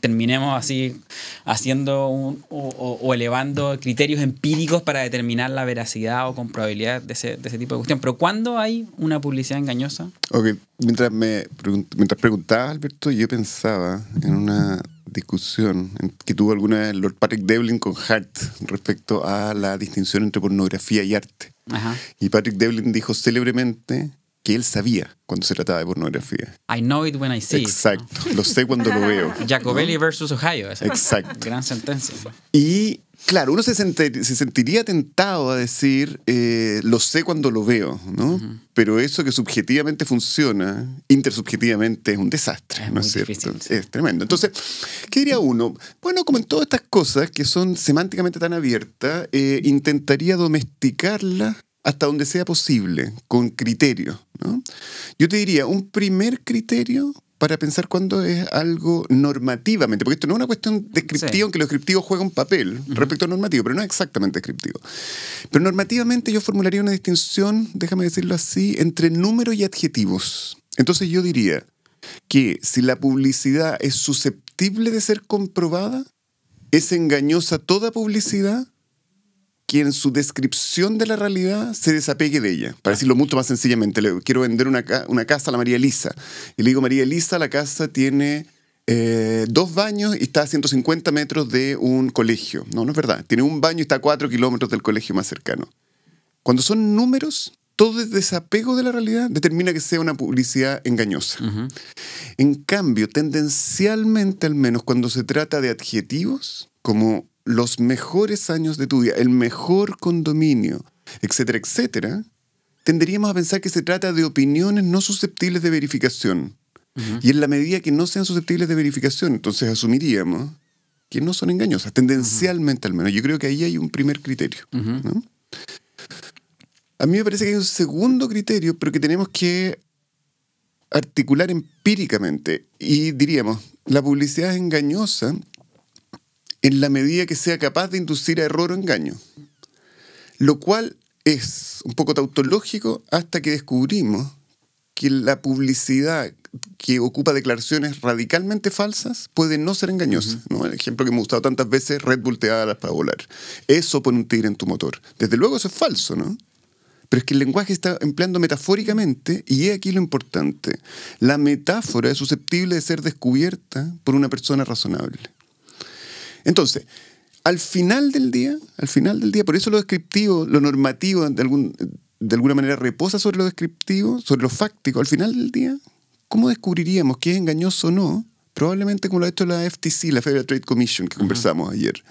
terminemos así haciendo un- o, o- o elevando criterios empíricos para determinar la veracidad o comprobabilidad de ese, de ese tipo de cuestión. Pero ¿cuándo hay una publicidad engañosa? Ok, mientras, me mientras preguntaba, Alberto, yo pensaba en una discusión que tuvo alguna vez Lord Patrick Devlin con Hart respecto a la distinción entre pornografía y arte. Ajá. Y Patrick Devlin dijo célebremente que él sabía cuando se trataba de pornografía. I know it when I see Exacto, lo sé cuando lo veo. it. *laughs* Jacobelli versus Ohio. esa. Exacto. Gran sentencia. Y claro, uno se, sentiría tentado a decir, eh, lo sé cuando lo veo, ¿no? Pero eso que subjetivamente funciona, intersubjetivamente es un desastre, Es ¿no es cierto? difícil, sí. Es tremendo. Entonces, ¿qué diría uno? Bueno, como en todas estas cosas que son semánticamente tan abiertas, eh, intentaría domesticarlas hasta donde sea posible, con criterio, ¿no? Yo te diría, un primer criterio para pensar cuándo es algo normativamente, porque esto no es una cuestión descriptiva, Sí. aunque lo descriptivo juega un papel respecto al normativo, pero no es exactamente descriptivo. Pero normativamente yo formularía una distinción, déjame decirlo así, entre números y adjetivos. Entonces yo diría que si la publicidad es susceptible de ser comprobada, es engañosa toda publicidad que en su descripción de la realidad se desapegue de ella. Para decirlo mucho más sencillamente, le quiero vender una, ca- una casa a la María Elisa. Y le digo, María Elisa, la casa tiene eh, dos baños y está a 150 metros de un colegio. No, no es verdad. Tiene un baño y está a 4 kilómetros del colegio más cercano. Cuando son números, todo el desapego de la realidad determina que sea una publicidad engañosa. En cambio, tendencialmente al menos cuando se trata de adjetivos como los mejores años de tu vida, el mejor condominio, etcétera, etcétera, tenderíamos a pensar que se trata de opiniones no susceptibles de verificación. Y en la medida que no sean susceptibles de verificación, entonces asumiríamos que no son engañosas, tendencialmente al menos. Yo creo que ahí hay un primer criterio. ¿no? A mí me parece que hay un segundo criterio, pero que tenemos que articular empíricamente. Y diríamos, la publicidad es engañosa en la medida que sea capaz de inducir a error o engaño. Lo cual es un poco tautológico hasta que descubrimos que la publicidad que ocupa declaraciones radicalmente falsas puede no ser engañosa. ¿no? El ejemplo que hemos usado tantas veces, Red Bull te da alas para volar. Eso pone un tigre en tu motor. Desde luego eso es falso, ¿no? Pero es que el lenguaje está empleando metafóricamente y he aquí lo importante. La metáfora es susceptible de ser descubierta por una persona razonable. Entonces, al final del día, al final del día, por eso lo descriptivo, lo normativo de, algún, de alguna manera reposa sobre lo descriptivo, sobre lo fáctico, al final del día, ¿cómo descubriríamos que es engañoso o no? Probablemente como lo ha hecho la FTC, la Federal Trade Commission, que conversamos ayer,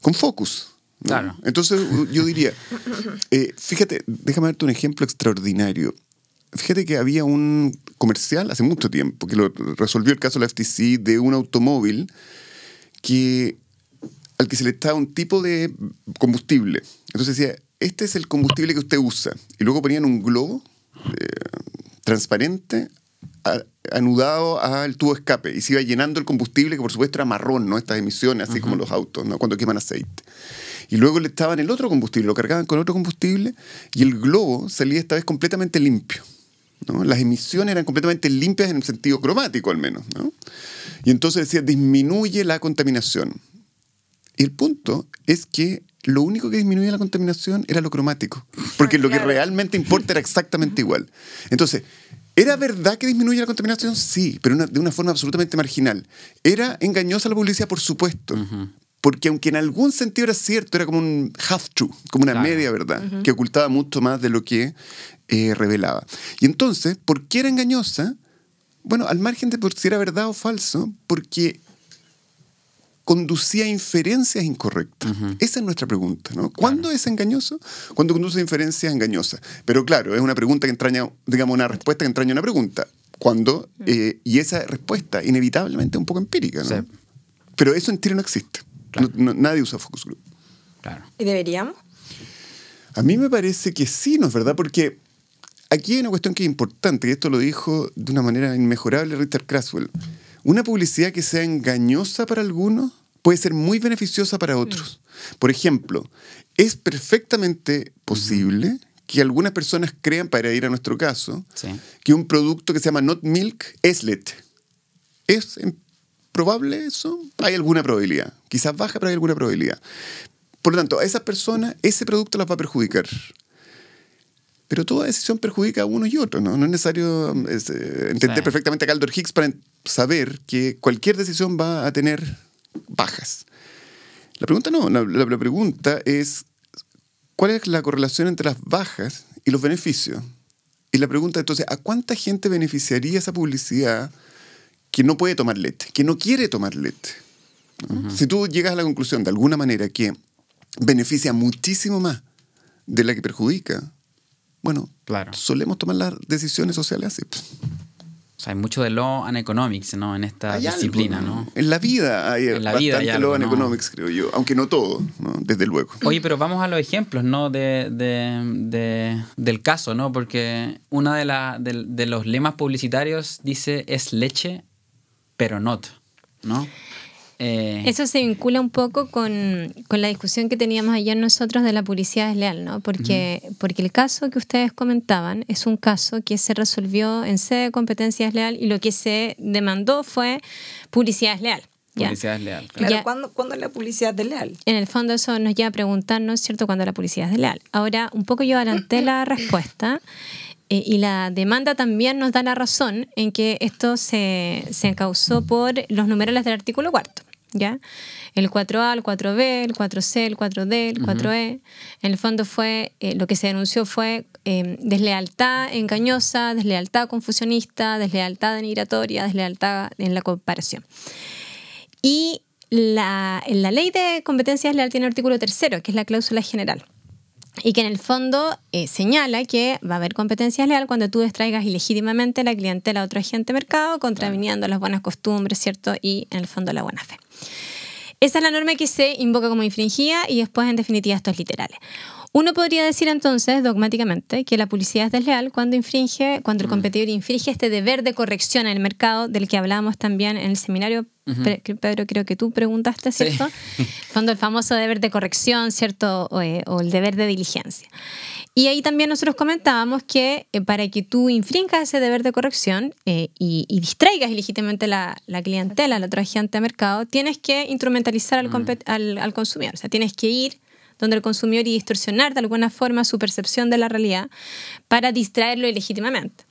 con Focus. ¿no? Claro. Entonces yo diría, *laughs* eh, fíjate, déjame darte un ejemplo extraordinario. Fíjate que había un comercial hace mucho tiempo que lo resolvió el caso de la FTC de un automóvil que al que se le estaba un tipo de combustible. Entonces decía, este es el combustible que usted usa. Y luego ponían un globo eh, transparente a- anudado al tubo escape y se iba llenando el combustible, que por supuesto era marrón, ¿no? Estas emisiones, así como los autos, ¿no? Cuando queman aceite. Y luego le estaban el otro combustible, lo cargaban con otro combustible y el globo salía esta vez completamente limpio. ¿no? Las emisiones eran completamente limpias en el sentido cromático al menos. ¿no? Y entonces decía, disminuye la contaminación. Y el punto es que lo único que disminuía la contaminación era lo cromático, porque lo que realmente importa era exactamente igual. Entonces, ¿era verdad que disminuye la contaminación? Sí, pero una- de una forma absolutamente marginal. ¿Era engañosa la publicidad? Por supuesto. Porque aunque en algún sentido era cierto, era como un half-true, como una Claro. media verdad, que ocultaba mucho más de lo que eh, revelaba. Y entonces, ¿por qué era engañosa? Bueno, al margen de por si era verdad o falso, porque conducía a inferencias incorrectas. Esa es nuestra pregunta, ¿no? ¿Cuándo es engañoso? Cuando conduce a inferencias engañosas. Pero claro, es una pregunta que entraña, digamos, una respuesta que entraña una pregunta. ¿Cuándo? Eh, y esa respuesta, inevitablemente, es un poco empírica, ¿no? Sí. Pero eso en tiro no existe. Claro. No- no- nadie usa focus group. Claro. ¿Y deberíamos? A mí me parece que sí, ¿no es verdad? Porque aquí hay una cuestión que es importante, y esto lo dijo de una manera inmejorable Richard Craswell. Una publicidad que sea engañosa para algunos puede ser muy beneficiosa para otros. Por ejemplo, es perfectamente posible que algunas personas crean, para ir a nuestro caso, Sí. que un producto que se llama Not Milk es leche. ¿Es probable eso? Hay alguna probabilidad. Quizás baja, pero hay alguna probabilidad. Por lo tanto, a esas personas ese producto las va a perjudicar. Pero toda decisión perjudica a uno y otro, ¿no? No es necesario um, eh, entender Sí. perfectamente a Caldor Higgs para saber que cualquier decisión va a tener bajas. La pregunta no, la, pregunta es ¿cuál es la correlación entre las bajas y los beneficios? Y la pregunta entonces, ¿a cuánta gente beneficiaría esa publicidad que no puede tomar leche, que no quiere tomar leche? ¿no? Si tú llegas a la conclusión de alguna manera que beneficia muchísimo más de la que perjudica, bueno, Claro. solemos tomar las decisiones sociales así. O sea, hay mucho de law and economics, ¿no? En esta Hay algo, disciplina, ¿no? En la vida hay En la bastante vida hay algo, law and ¿no? economics, creo yo, aunque no todo, ¿no? desde luego. Oye, pero vamos a los ejemplos, ¿no? De, de- de- del caso, ¿no? Porque uno de, la- de- de los lemas publicitarios dice es leche, pero not, ¿no? Eh, Eso se vincula un poco con, con la discusión que teníamos ayer nosotros de la publicidad desleal, ¿no? Porque, porque el caso que ustedes comentaban es un caso que se resolvió en sede de competencia desleal y lo que se demandó fue publicidad desleal. ¿ya? publicidad es leal. claro. Claro, Ya. ¿cuándo, cuándo es la publicidad desleal? En el fondo eso nos lleva a preguntarnos, ¿cierto?, cuando la publicidad es desleal. Ahora, un poco yo adelanté la *laughs* respuesta eh, y la demanda también nos da la razón en que esto se, se encausó por los numerales del artículo cuarto, ¿ya? El 4A, el 4B, el 4C, el 4D, el 4E. En el fondo fue, eh, lo que se denunció fue eh, deslealtad engañosa, deslealtad confusionista, deslealtad denigratoria, deslealtad en la comparación. Y la, la ley de competencia desleal tiene un artículo tercero, que es la cláusula general. Y que en el fondo eh, señala que va a haber competencia desleal cuando tú distraigas ilegítimamente la clientela a otro agente de mercado, contraviniendo las buenas costumbres, ¿cierto? Y en el fondo la buena fe. Esa es la norma que se invoca como infringida y después, en definitiva, esto es literales. Uno podría decir entonces, dogmáticamente, que la publicidad es desleal cuando infringe, cuando el competidor infringe este deber de corrección en el mercado del que hablábamos también en el seminario. Pedro, creo que tú preguntaste, Sí. ¿cierto? *laughs* Cuando el famoso deber de corrección, ¿cierto? O, eh, o el deber de diligencia. Y ahí también nosotros comentábamos que eh, para que tú infringas ese deber de corrección eh, y, y distraigas ilegítimamente la, la clientela, al otro agente de mercado, tienes que instrumentalizar al, compet- al, al consumidor. O sea, tienes que ir donde el consumidor y distorsionar de alguna forma su percepción de la realidad para distraerlo ilegítimamente.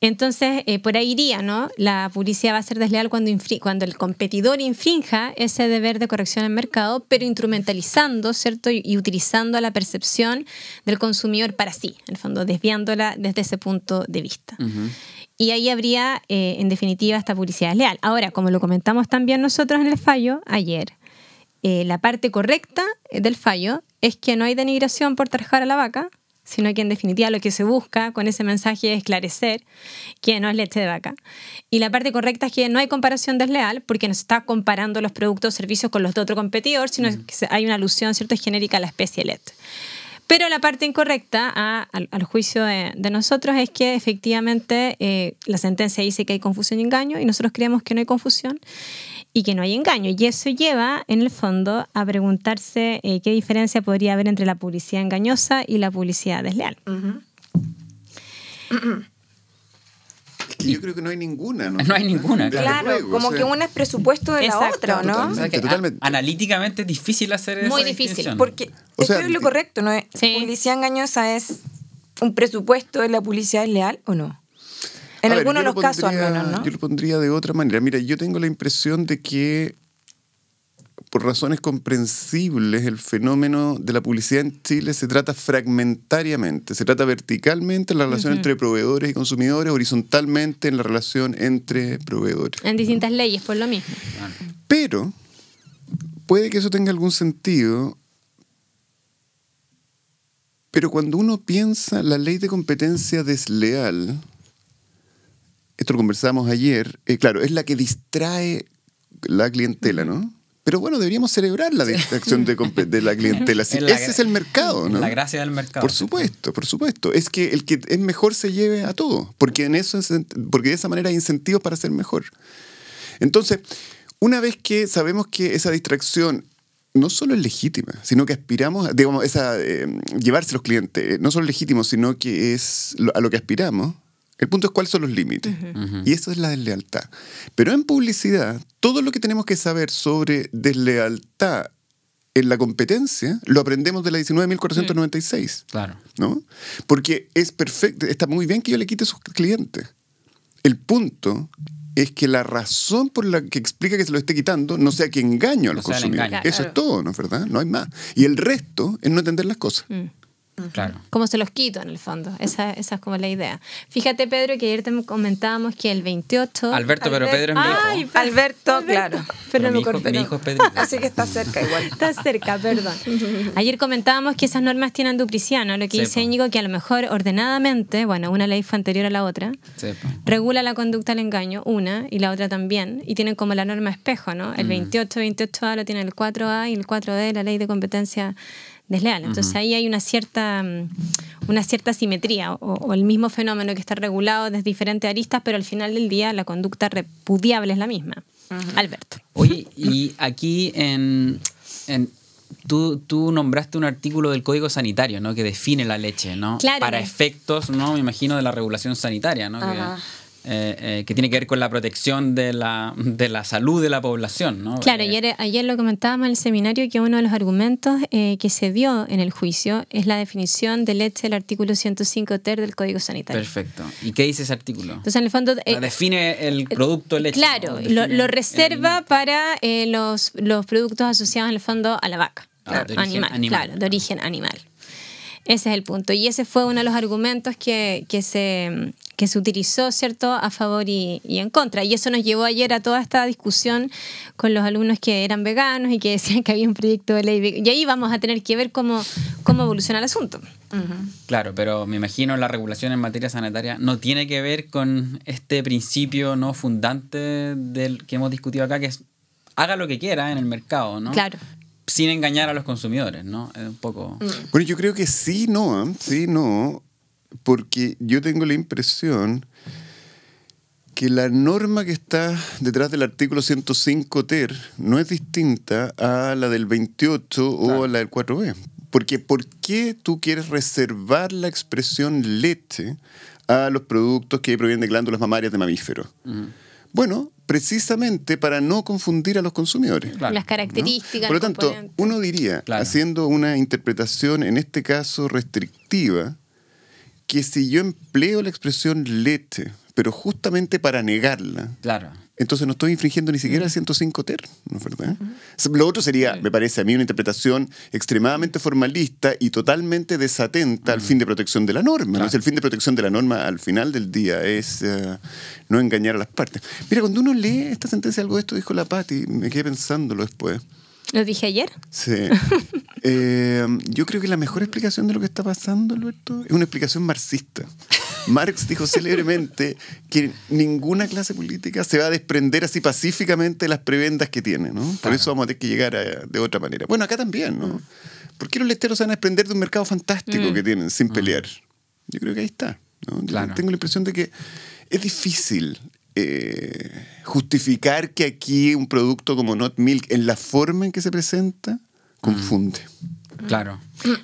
Entonces, eh, por ahí iría, ¿no? La publicidad va a ser desleal cuando, el competidor infrinja ese deber de corrección el mercado, pero instrumentalizando, ¿cierto? Y, y utilizando la percepción del consumidor para sí, en el fondo, desviándola desde ese punto de vista. Y ahí habría, eh, en definitiva, esta publicidad desleal. Ahora, como lo comentamos también nosotros en el fallo ayer, eh, la parte correcta eh, del fallo es que no hay denigración por trajar a la vaca, sino que en definitiva lo que se busca con ese mensaje es esclarecer que no es leche de vaca. Y la parte correcta es que no hay comparación desleal porque no se está comparando los productos o servicios con los de otro competidor, sino que hay una alusión cierto genérica a la especie leche. Pero la parte incorrecta a- al, al juicio de, de nosotros es que efectivamente eh, la sentencia dice que hay confusión y engaño y nosotros creemos que no hay confusión y que no hay engaño. Y eso lleva, en el fondo, a preguntarse eh, qué diferencia podría haber entre la publicidad engañosa y la publicidad desleal. Es que yo creo que no hay ninguna, ¿no? *laughs* No hay ninguna, Desde claro. Claro, luego, como o sea, que una es presupuesto de la otra, ¿o ¿no? O sea que Totalmente. a- analíticamente es difícil hacer esa Muy difícil. Porque O sea, esto es lo di- correcto, ¿no? es? Sí. ¿Publicidad engañosa es un presupuesto de la publicidad leal o no? En algunos de los lo casos al menos, ¿no? Yo lo pondría de otra manera. Mira, yo tengo la impresión de que por razones comprensibles el fenómeno de la publicidad en Chile se trata fragmentariamente, se trata verticalmente en la relación entre proveedores y consumidores, horizontalmente en la relación entre proveedores. En distintas leyes, por lo mismo. Pero puede que eso tenga algún sentido, pero cuando uno piensa la ley de competencia desleal, esto lo conversamos ayer, eh, claro, es la que distrae la clientela, ¿no? Pero bueno, deberíamos celebrar la distracción de, la clientela. Sí, *laughs* la ese es el mercado, ¿no? La gracia del mercado. Por supuesto, por supuesto. Es que el que es mejor se lleve a todo, porque, en eso es- porque de esa manera hay incentivos para ser mejor. Entonces, una vez que sabemos que esa distracción no solo es legítima, sino que aspiramos, a- digamos, esa, eh, llevarse los clientes, eh, no solo es legítimo, sino que es lo- a lo que aspiramos, el punto es cuáles son los límites. Y eso es la deslealtad. Pero en publicidad, todo lo que tenemos que saber sobre deslealtad en la competencia lo aprendemos de la 19.496. Claro. ¿no? Porque es perfecto, está muy bien que yo le quite a sus clientes. El punto es que la razón por la que explica que se lo esté quitando no sea que engaño a No engaño. Eso es todo, ¿no es verdad? No hay más. Y el resto es no entender las cosas. Mm. Claro. Como se los quito en el fondo. Esa, esa es como la idea. Fíjate, Pedro, que ayer te comentábamos que el 28. Alberto, pero Pedro es mi hijo. Ay, Alberto, claro. Pero mi, me hijo, mi hijo es Pedrito. *laughs* Así que está cerca igual. Está cerca, perdón. *laughs* Ayer comentábamos que esas normas tienen duplicidad, ¿no? Lo que dice. Íñigo, que a lo mejor ordenadamente, bueno, una ley fue anterior a la otra, regula la conducta al engaño, una, y la otra también, y tienen como la norma espejo, ¿no? Mm. El 28, 28A lo tiene el 4A y el 4D, la ley de competencia desleal. Entonces ahí hay una cierta, mm, una cierta simetría o, o el mismo fenómeno que está regulado desde diferentes aristas, pero al final del día la conducta repudiable es la misma. Alberto. Oye, y aquí en, en- tú, tú nombraste un artículo del Código Sanitario, ¿no? Que define la leche, ¿no? Claro. Para efectos, ¿no? Me imagino de la regulación sanitaria, ¿no? Que. Eh, eh, que tiene que ver con la protección de la, de la salud de la población, ¿no? Claro, Eh, ayer, ayer lo comentábamos en el seminario que uno de los argumentos eh, que se dio en el juicio es la definición de leche del artículo 105 ter del Código Sanitario. Perfecto. ¿Y qué dice ese artículo? Entonces, en el fondo... eh, define el producto leche. Claro, ¿no? lo, lo reserva para eh, los, los productos asociados en el fondo a la vaca. Ah, de origen animal, animal. claro, de origen animal. Ese es el punto. Y ese fue uno de los argumentos que, que se, que se utilizó, ¿cierto?, a favor y, y en contra. Y eso nos llevó ayer a toda esta discusión con los alumnos que eran veganos y que decían que había un proyecto de ley. Y ahí vamos a tener que ver cómo, cómo evoluciona el asunto. Claro, pero me imagino la regulación en materia sanitaria no tiene que ver con este principio no fundante del que hemos discutido acá, que es haga lo que quiera en el mercado, ¿no? Claro. Sin engañar a los consumidores, ¿no? Es un poco... Bueno, yo creo que sí, no, ¿ah? sí, no, porque yo tengo la impresión que la norma que está detrás del artículo 105 ter no es distinta a la del 28 o a la del 4b. Porque ¿por qué tú quieres reservar la expresión leche a los productos que provienen de glándulas mamarias de mamíferos? Bueno, precisamente para no confundir a los consumidores. Claro. Las ¿no? características. Por lo tanto, uno diría, Claro. haciendo una interpretación, en este caso restrictiva, que si yo empleo la expresión leche, pero justamente para negarla, Claro. Entonces no estoy infringiendo ni siquiera el 105 ter, ¿no es verdad? Lo otro sería, me parece a mí, una interpretación extremadamente formalista y totalmente desatenta al fin de protección de la norma. ¿no? Claro. El fin de protección de la norma al final del día es eh, no engañar a las partes. Mira, cuando uno lee esta sentencia, algo de esto dijo la Patti, me quedé pensándolo después. ¿Lo dije ayer? Sí. *laughs* Eh, yo creo que la mejor explicación de lo que está pasando, Alberto, es una explicación marxista. Marx dijo célebremente que ninguna clase política se va a desprender así pacíficamente de las prebendas que tiene, ¿no? Por Claro. eso vamos a tener que llegar a- de otra manera. Bueno, acá también, ¿no? ¿Por qué los leteros se van a desprender de un mercado fantástico que tienen sin pelear? Yo creo que ahí está. ¿no? Yo Claro. Tengo la impresión de que es difícil eh, justificar que aquí un producto como Not Milk, en la forma en que se presenta, confunde. Claro.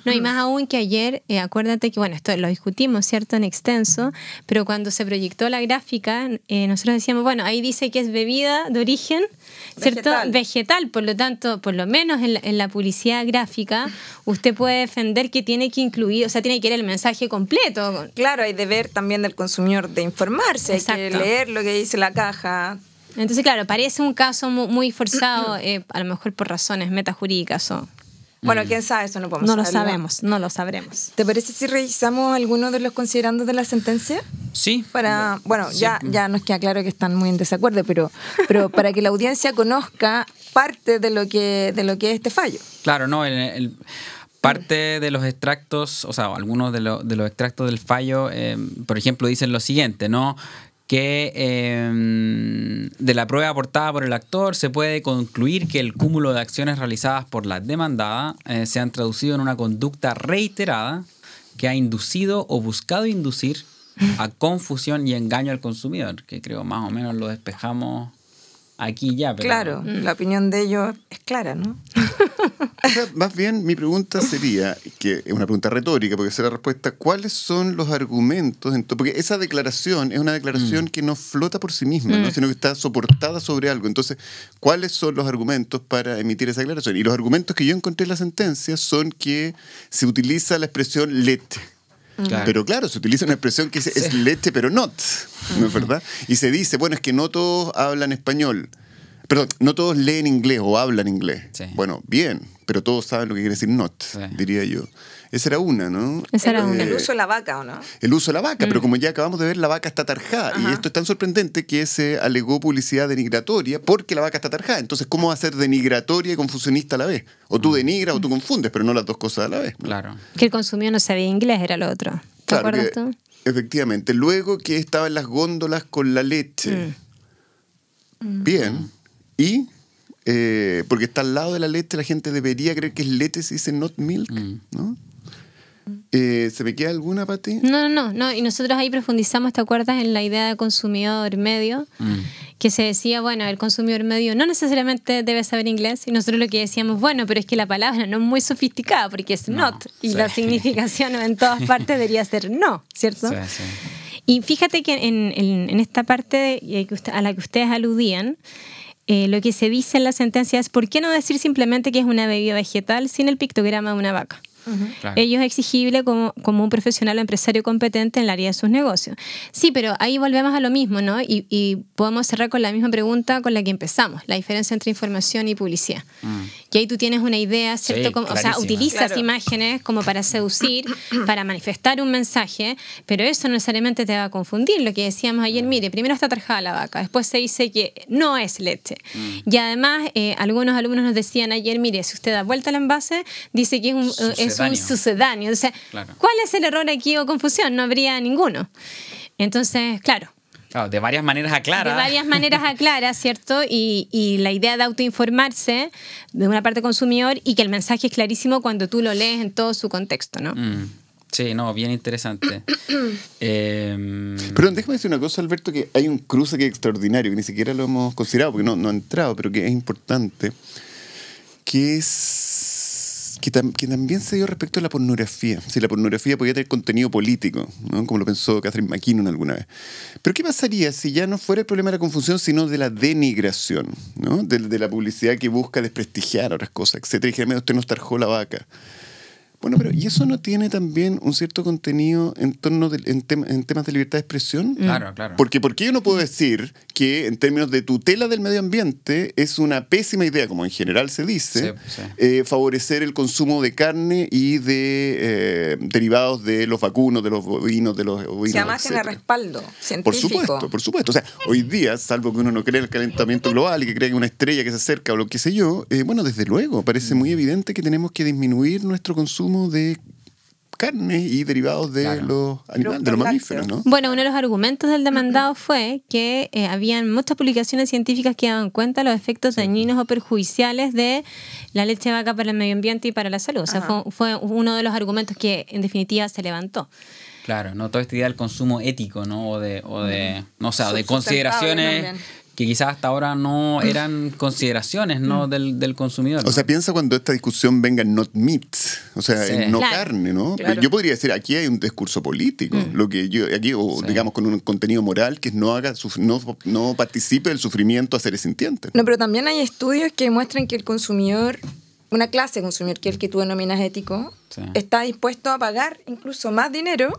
No, y más aún que ayer, eh, acuérdate que, bueno, esto lo discutimos, ¿cierto?, en extenso, pero cuando se proyectó la gráfica, eh, nosotros decíamos, bueno, ahí dice que es bebida de origen, ¿cierto?, Vegetal. vegetal, por lo tanto, por lo menos en la, en la publicidad gráfica, usted puede defender que tiene que incluir, o sea, tiene que ir el mensaje completo. Claro, hay deber también del consumidor de informarse, hay que Exacto. leer lo que dice la caja. Entonces, claro, parece un caso mu- muy *clears throat* forzado, eh, a lo mejor por razones metajurídicas o... Bueno, quién sabe, eso no podemos No lo sabemos, no lo sabremos. ¿Te parece si revisamos algunos de los considerandos de la sentencia? Sí. Para, bueno, Sí. ya, ya nos queda claro que están muy en desacuerdo, pero, pero para que la audiencia conozca parte de lo que, de lo que es este fallo. Claro, no, el, el- parte de los extractos, o sea, algunos de, lo- de los extractos del fallo, eh, por ejemplo, dicen lo siguiente, ¿no? Que eh, de la prueba aportada por el actor se puede concluir que el cúmulo de acciones realizadas por la demandada eh, se han traducido en una conducta reiterada que ha inducido o buscado inducir a confusión y engaño al consumidor, que creo más o menos lo despejamos aquí ya. Pero, Claro, la opinión de ellos es clara, ¿no? *laughs* O sea, más bien mi pregunta sería, que es una pregunta retórica, porque es la respuesta, ¿cuáles son los argumentos? en Porque esa declaración es una declaración que no flota por sí misma, ¿no? sino que está soportada sobre algo. Entonces, ¿cuáles son los argumentos para emitir esa declaración? Y los argumentos que yo encontré en la sentencia son que se utiliza la expresión leche. Claro. Pero claro, se utiliza una expresión que dice, es leche, pero not, ¿no es verdad? Y se dice, bueno, es que no todos hablan español. Perdón, no todos leen inglés o hablan inglés. Sí. Bueno, bien, pero todos saben lo que quiere decir not, Sí. diría yo. Esa era una, ¿no? Esa era el, una. el uso de la vaca, ¿o no? El uso de la vaca, Mm. pero como ya acabamos de ver, la vaca está tarjada. Y esto es tan sorprendente que se alegó publicidad denigratoria porque la vaca está tarjada. Entonces, ¿cómo va a ser denigratoria y confusionista a la vez? O Mm. tú denigras o tú confundes, pero no las dos cosas a la vez. ¿no? Claro. Que el consumidor no sabía inglés, era lo otro. ¿Te Claro acuerdas que- tú? Efectivamente. Luego que estaba en las góndolas con la leche. Mm. Bien. Y eh, porque está al lado de la leche, la gente debería creer que es leche si dice not milk, Mm. ¿no? Eh, ¿Se me queda alguna para ti? No, no, no, no. Y nosotros ahí profundizamos, ¿te acuerdas? En la idea de consumidor medio, Mm. que se decía, bueno, el consumidor medio no necesariamente debe saber inglés. Y nosotros lo que decíamos, bueno, pero es que la palabra no es muy sofisticada porque es No, not. Y sí. la significación en todas partes debería ser no, ¿cierto? Sí, sí. Y fíjate que en, en- en esta parte a la que ustedes aludían, eh, lo que se dice en la sentencia es, ¿por qué no decir simplemente que es una bebida vegetal sin el pictograma de una vaca? Claro. Ello es exigible como, como un profesional o empresario competente en el área de sus negocios. Sí, pero ahí volvemos a lo mismo, ¿no? Y, y podemos cerrar con la misma pregunta con la que empezamos, la diferencia entre información y publicidad. Y ahí tú tienes una idea, ¿cierto? Sí, Como- o sea, utilizas Claro. imágenes como para seducir, para manifestar un mensaje, pero eso no necesariamente te va a confundir. Lo que decíamos ayer, mire, primero está tarjada la vaca, después se dice que no es leche. Y además, eh, algunos alumnos nos decían ayer, mire, si usted da vuelta al envase, dice que es un, eh, es un Sucedáneo. O sea, Claro. ¿cuál es el error aquí o confusión? No habría ninguno. Entonces, claro, Claro, de varias maneras aclara. de varias maneras aclara, ¿cierto? Y, y la idea de autoinformarse de una parte consumidor y que el mensaje es clarísimo cuando tú lo lees en todo su contexto, ¿no? Mm. Sí, no, bien interesante. *coughs* Em, Perdón, déjame decir una cosa, Alberto, que hay un cruce que es extraordinario, que ni siquiera lo hemos considerado, porque no, no ha entrado, pero que es importante, que es que, tam- que también se dio respecto a la pornografía. Si la pornografía podía tener contenido político, ¿no? como lo pensó Catherine McKinnon alguna vez. Pero ¿qué pasaría si ya no fuera el problema de la confusión, sino de la denigración, ¿no? de, la publicidad que busca desprestigiar otras cosas, etcétera? Y "Mira, usted nos tarjó la vaca. Bueno, pero ¿y eso no tiene también un cierto contenido en torno de- en, tem- en temas de libertad de expresión? Claro, claro. Porque ¿por qué yo no puedo decir que en términos de tutela del medio ambiente es una pésima idea, como en general se dice, Sí, sí. eh, favorecer el consumo de carne y de eh, derivados de los vacunos, de los bovinos, de los ovinos, Si además tiene respaldo Por científico. supuesto, por supuesto. O sea, hoy día, salvo que uno no cree en el calentamiento global y que cree que una estrella que se acerca o lo que sé yo, eh, bueno, desde luego, parece Mm. muy evidente que tenemos que disminuir nuestro consumo de carne y derivados de Claro. los animales, de los mamíferos, ¿no? Bueno, uno de los argumentos del demandado fue que eh, habían muchas publicaciones científicas que daban cuenta de los efectos dañinos o perjudiciales de la leche de vaca para el medio ambiente y para la salud. O sea, fue, fue uno de los argumentos que en definitiva se levantó. Claro, no toda esta idea del consumo ético, ¿no? O de, o de no sé, o de consideraciones. Que quizás hasta ahora no eran consideraciones, ¿no? Del, del consumidor. O sea, piensa cuando esta discusión venga en not meat, o sea, Sí. en no Claro. carne, ¿no? Claro. Yo podría decir, aquí hay un discurso político, lo que yo, aquí, o Sí. digamos con un contenido moral que no haga, no, no participe del sufrimiento a seres sintientes. No, pero también hay estudios que muestran que el consumidor, una clase de consumidor que es el que tú denominas ético, Sí. está dispuesto a pagar incluso más dinero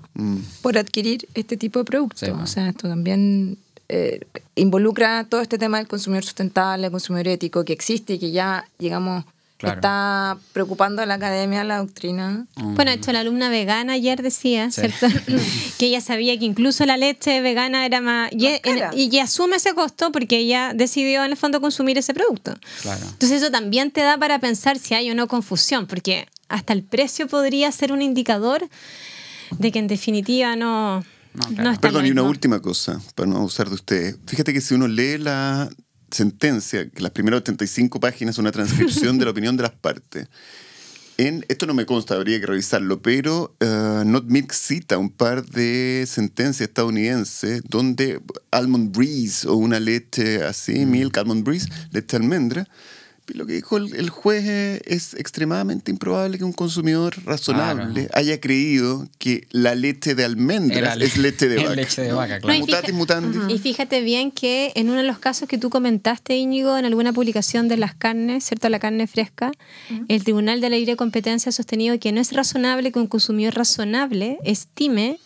por adquirir este tipo de bueno. O sea, esto también eh, involucra todo este tema del consumidor sustentable, el consumidor ético que existe y que ya, digamos, Claro. está preocupando a la academia, a la doctrina. Bueno, de hecho, la alumna vegana ayer decía, Mm. Sí. ¿cierto? *laughs* que ella sabía que incluso la leche vegana era más... Y, ella asume ese costo porque ella decidió en el fondo consumir ese producto. Claro. Entonces eso también te da para pensar si hay o no confusión, porque hasta el precio podría ser un indicador de que en definitiva no, No, claro. Perdón, y una última cosa, para no abusar de ustedes. Fíjate que si uno lee la sentencia, que las primeras 85 páginas son una transcripción de la *laughs* opinión de las partes. En, esto no me consta, habría que revisarlo, pero uh, Not Milk cita un par de sentencias estadounidenses donde almond breeze o una leche así, milk almond breeze, leche de almendra, lo que dijo el, el juez es, es extremadamente improbable que un consumidor razonable Claro. haya creído que la leche de almendras le- es leche de *laughs* vaca. leche de vaca, No, claro. y Mutatis fija- mutandis. Y fíjate bien que en uno de los casos que tú comentaste, Íñigo, en alguna publicación de las carnes, ¿cierto? La carne fresca, el Tribunal de la Libre Competencia ha sostenido que no es razonable que un consumidor razonable estime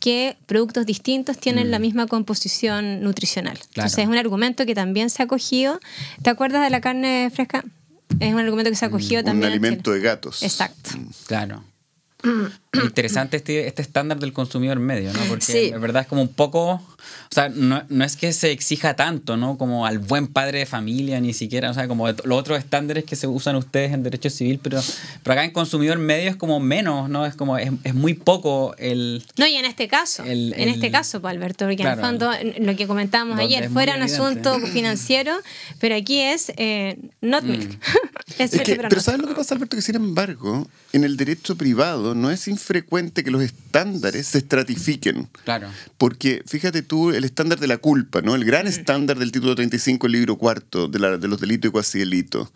que productos distintos tienen Mm. la misma composición nutricional. Claro. Entonces es un argumento que también se ha acogido. ¿Te acuerdas de la carne fresca? Es un argumento que se ha acogido Un también. en alimento de gatos. Exacto. Claro. *clears throat* Interesante este, este estándar del consumidor medio, ¿no? Porque Sí. en verdad es como un poco. O sea, no, no es que se exija tanto, ¿no? Como al buen padre de familia, ni siquiera. O sea, como los otros estándares que se usan ustedes en derecho civil, pero, pero acá en consumidor medio es como menos, ¿no? Es como. Es, es muy poco el. No, y en este caso, El- en este el- caso, Alberto, porque Claro, en el fondo, lo que comentábamos ayer, fuera un asunto *clears throat* financiero, pero aquí es eh, not milk. *laughs* es Es que, pero. ¿sabes lo que pasa, Alberto? Que sin embargo, en el derecho privado no es infrecuente que los estándares se estratifiquen. Claro. Porque fíjate tú, el estándar de la culpa, ¿no? El gran estándar del título 35, el libro cuarto, de, la- de los delitos y cuasi delitos.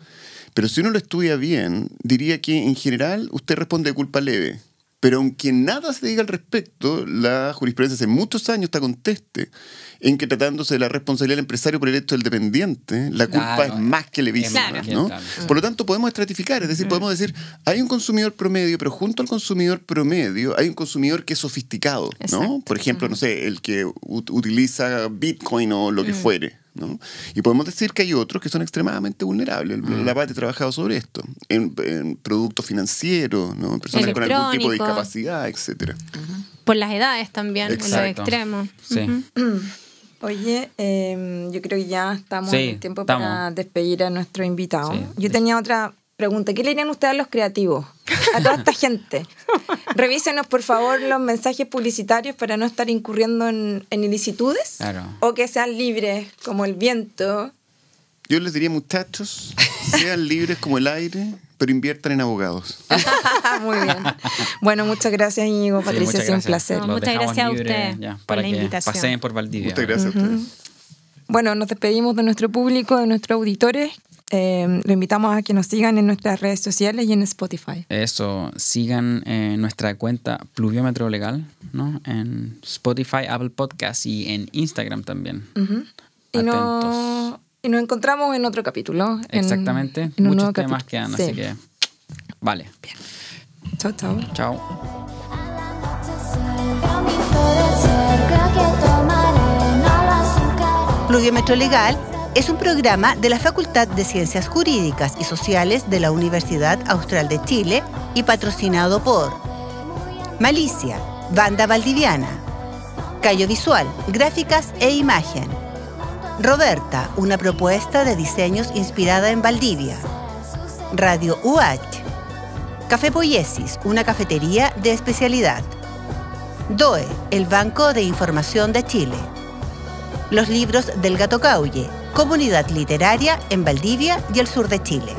Pero si uno lo estudia bien, diría que en general usted responde de culpa leve. Pero aunque nada se diga al respecto, la jurisprudencia hace muchos años está conteste en que tratándose de la responsabilidad del empresario por el hecho del dependiente, la culpa Claro, es más que levísima. Claro. ¿no? Claro. Por lo tanto, podemos estratificar, es decir, podemos decir, hay un consumidor promedio, pero junto al consumidor promedio hay un consumidor que es sofisticado, ¿no? Exacto. Por ejemplo, no sé, el que ut- utiliza Bitcoin o lo Mm. que fuere, ¿no? Y podemos decir que hay otros que son extremadamente vulnerables. La PAT ha trabajado sobre esto, en, en productos financieros, ¿no? En personas con algún tipo de discapacidad, etcétera. Por las edades también, en los extremos. Sí. *clears throat* Oye, em, yo creo que ya estamos Sí, en tiempo para despedir a nuestro invitado. Sí. Yo tenía otra pregunta. ¿Qué le dirían ustedes a los creativos? A toda esta gente. *laughs* Revísenos, por favor, los mensajes publicitarios para no estar incurriendo en, en ilicitudes. Claro. O que sean libres como el viento. Yo les diría, muchachos, *laughs* sean libres como el aire, pero inviertan en abogados. *laughs* Muy bien. Bueno, muchas gracias, Íñigo. Sí, Patricia, muchas ha sido un gracias. placer. No, muchas gracias a usted ya, por para la que invitación. Paseen por Valdivia. Muchas gracias a ustedes. Bueno, nos despedimos de nuestro público, de nuestros auditores. Eh, lo invitamos a que nos sigan en nuestras redes sociales y en Spotify. Eso, sigan eh, nuestra cuenta Pluviómetro Legal, ¿no? En Spotify, Apple Podcast y en Instagram también. Y, Atentos. no, y nos encontramos en otro capítulo. en- Exactamente. en Muchos temas capítulo. quedan, Sí. así que. Vale. Chao, chao. Chao. Querer. Pluviómetro Legal es un programa de la Facultad de Ciencias Jurídicas y Sociales de la Universidad Austral de Chile y patrocinado por Malicia, Banda Valdiviana, Callo Visual, Gráficas e Imagen, Roberta, una propuesta de diseños inspirada en Valdivia, Radio UH, Café Poiesis, una cafetería de especialidad, DOE, el Banco de Información de Chile. Los libros del Gato Caulle, comunidad literaria en Valdivia y el sur de Chile.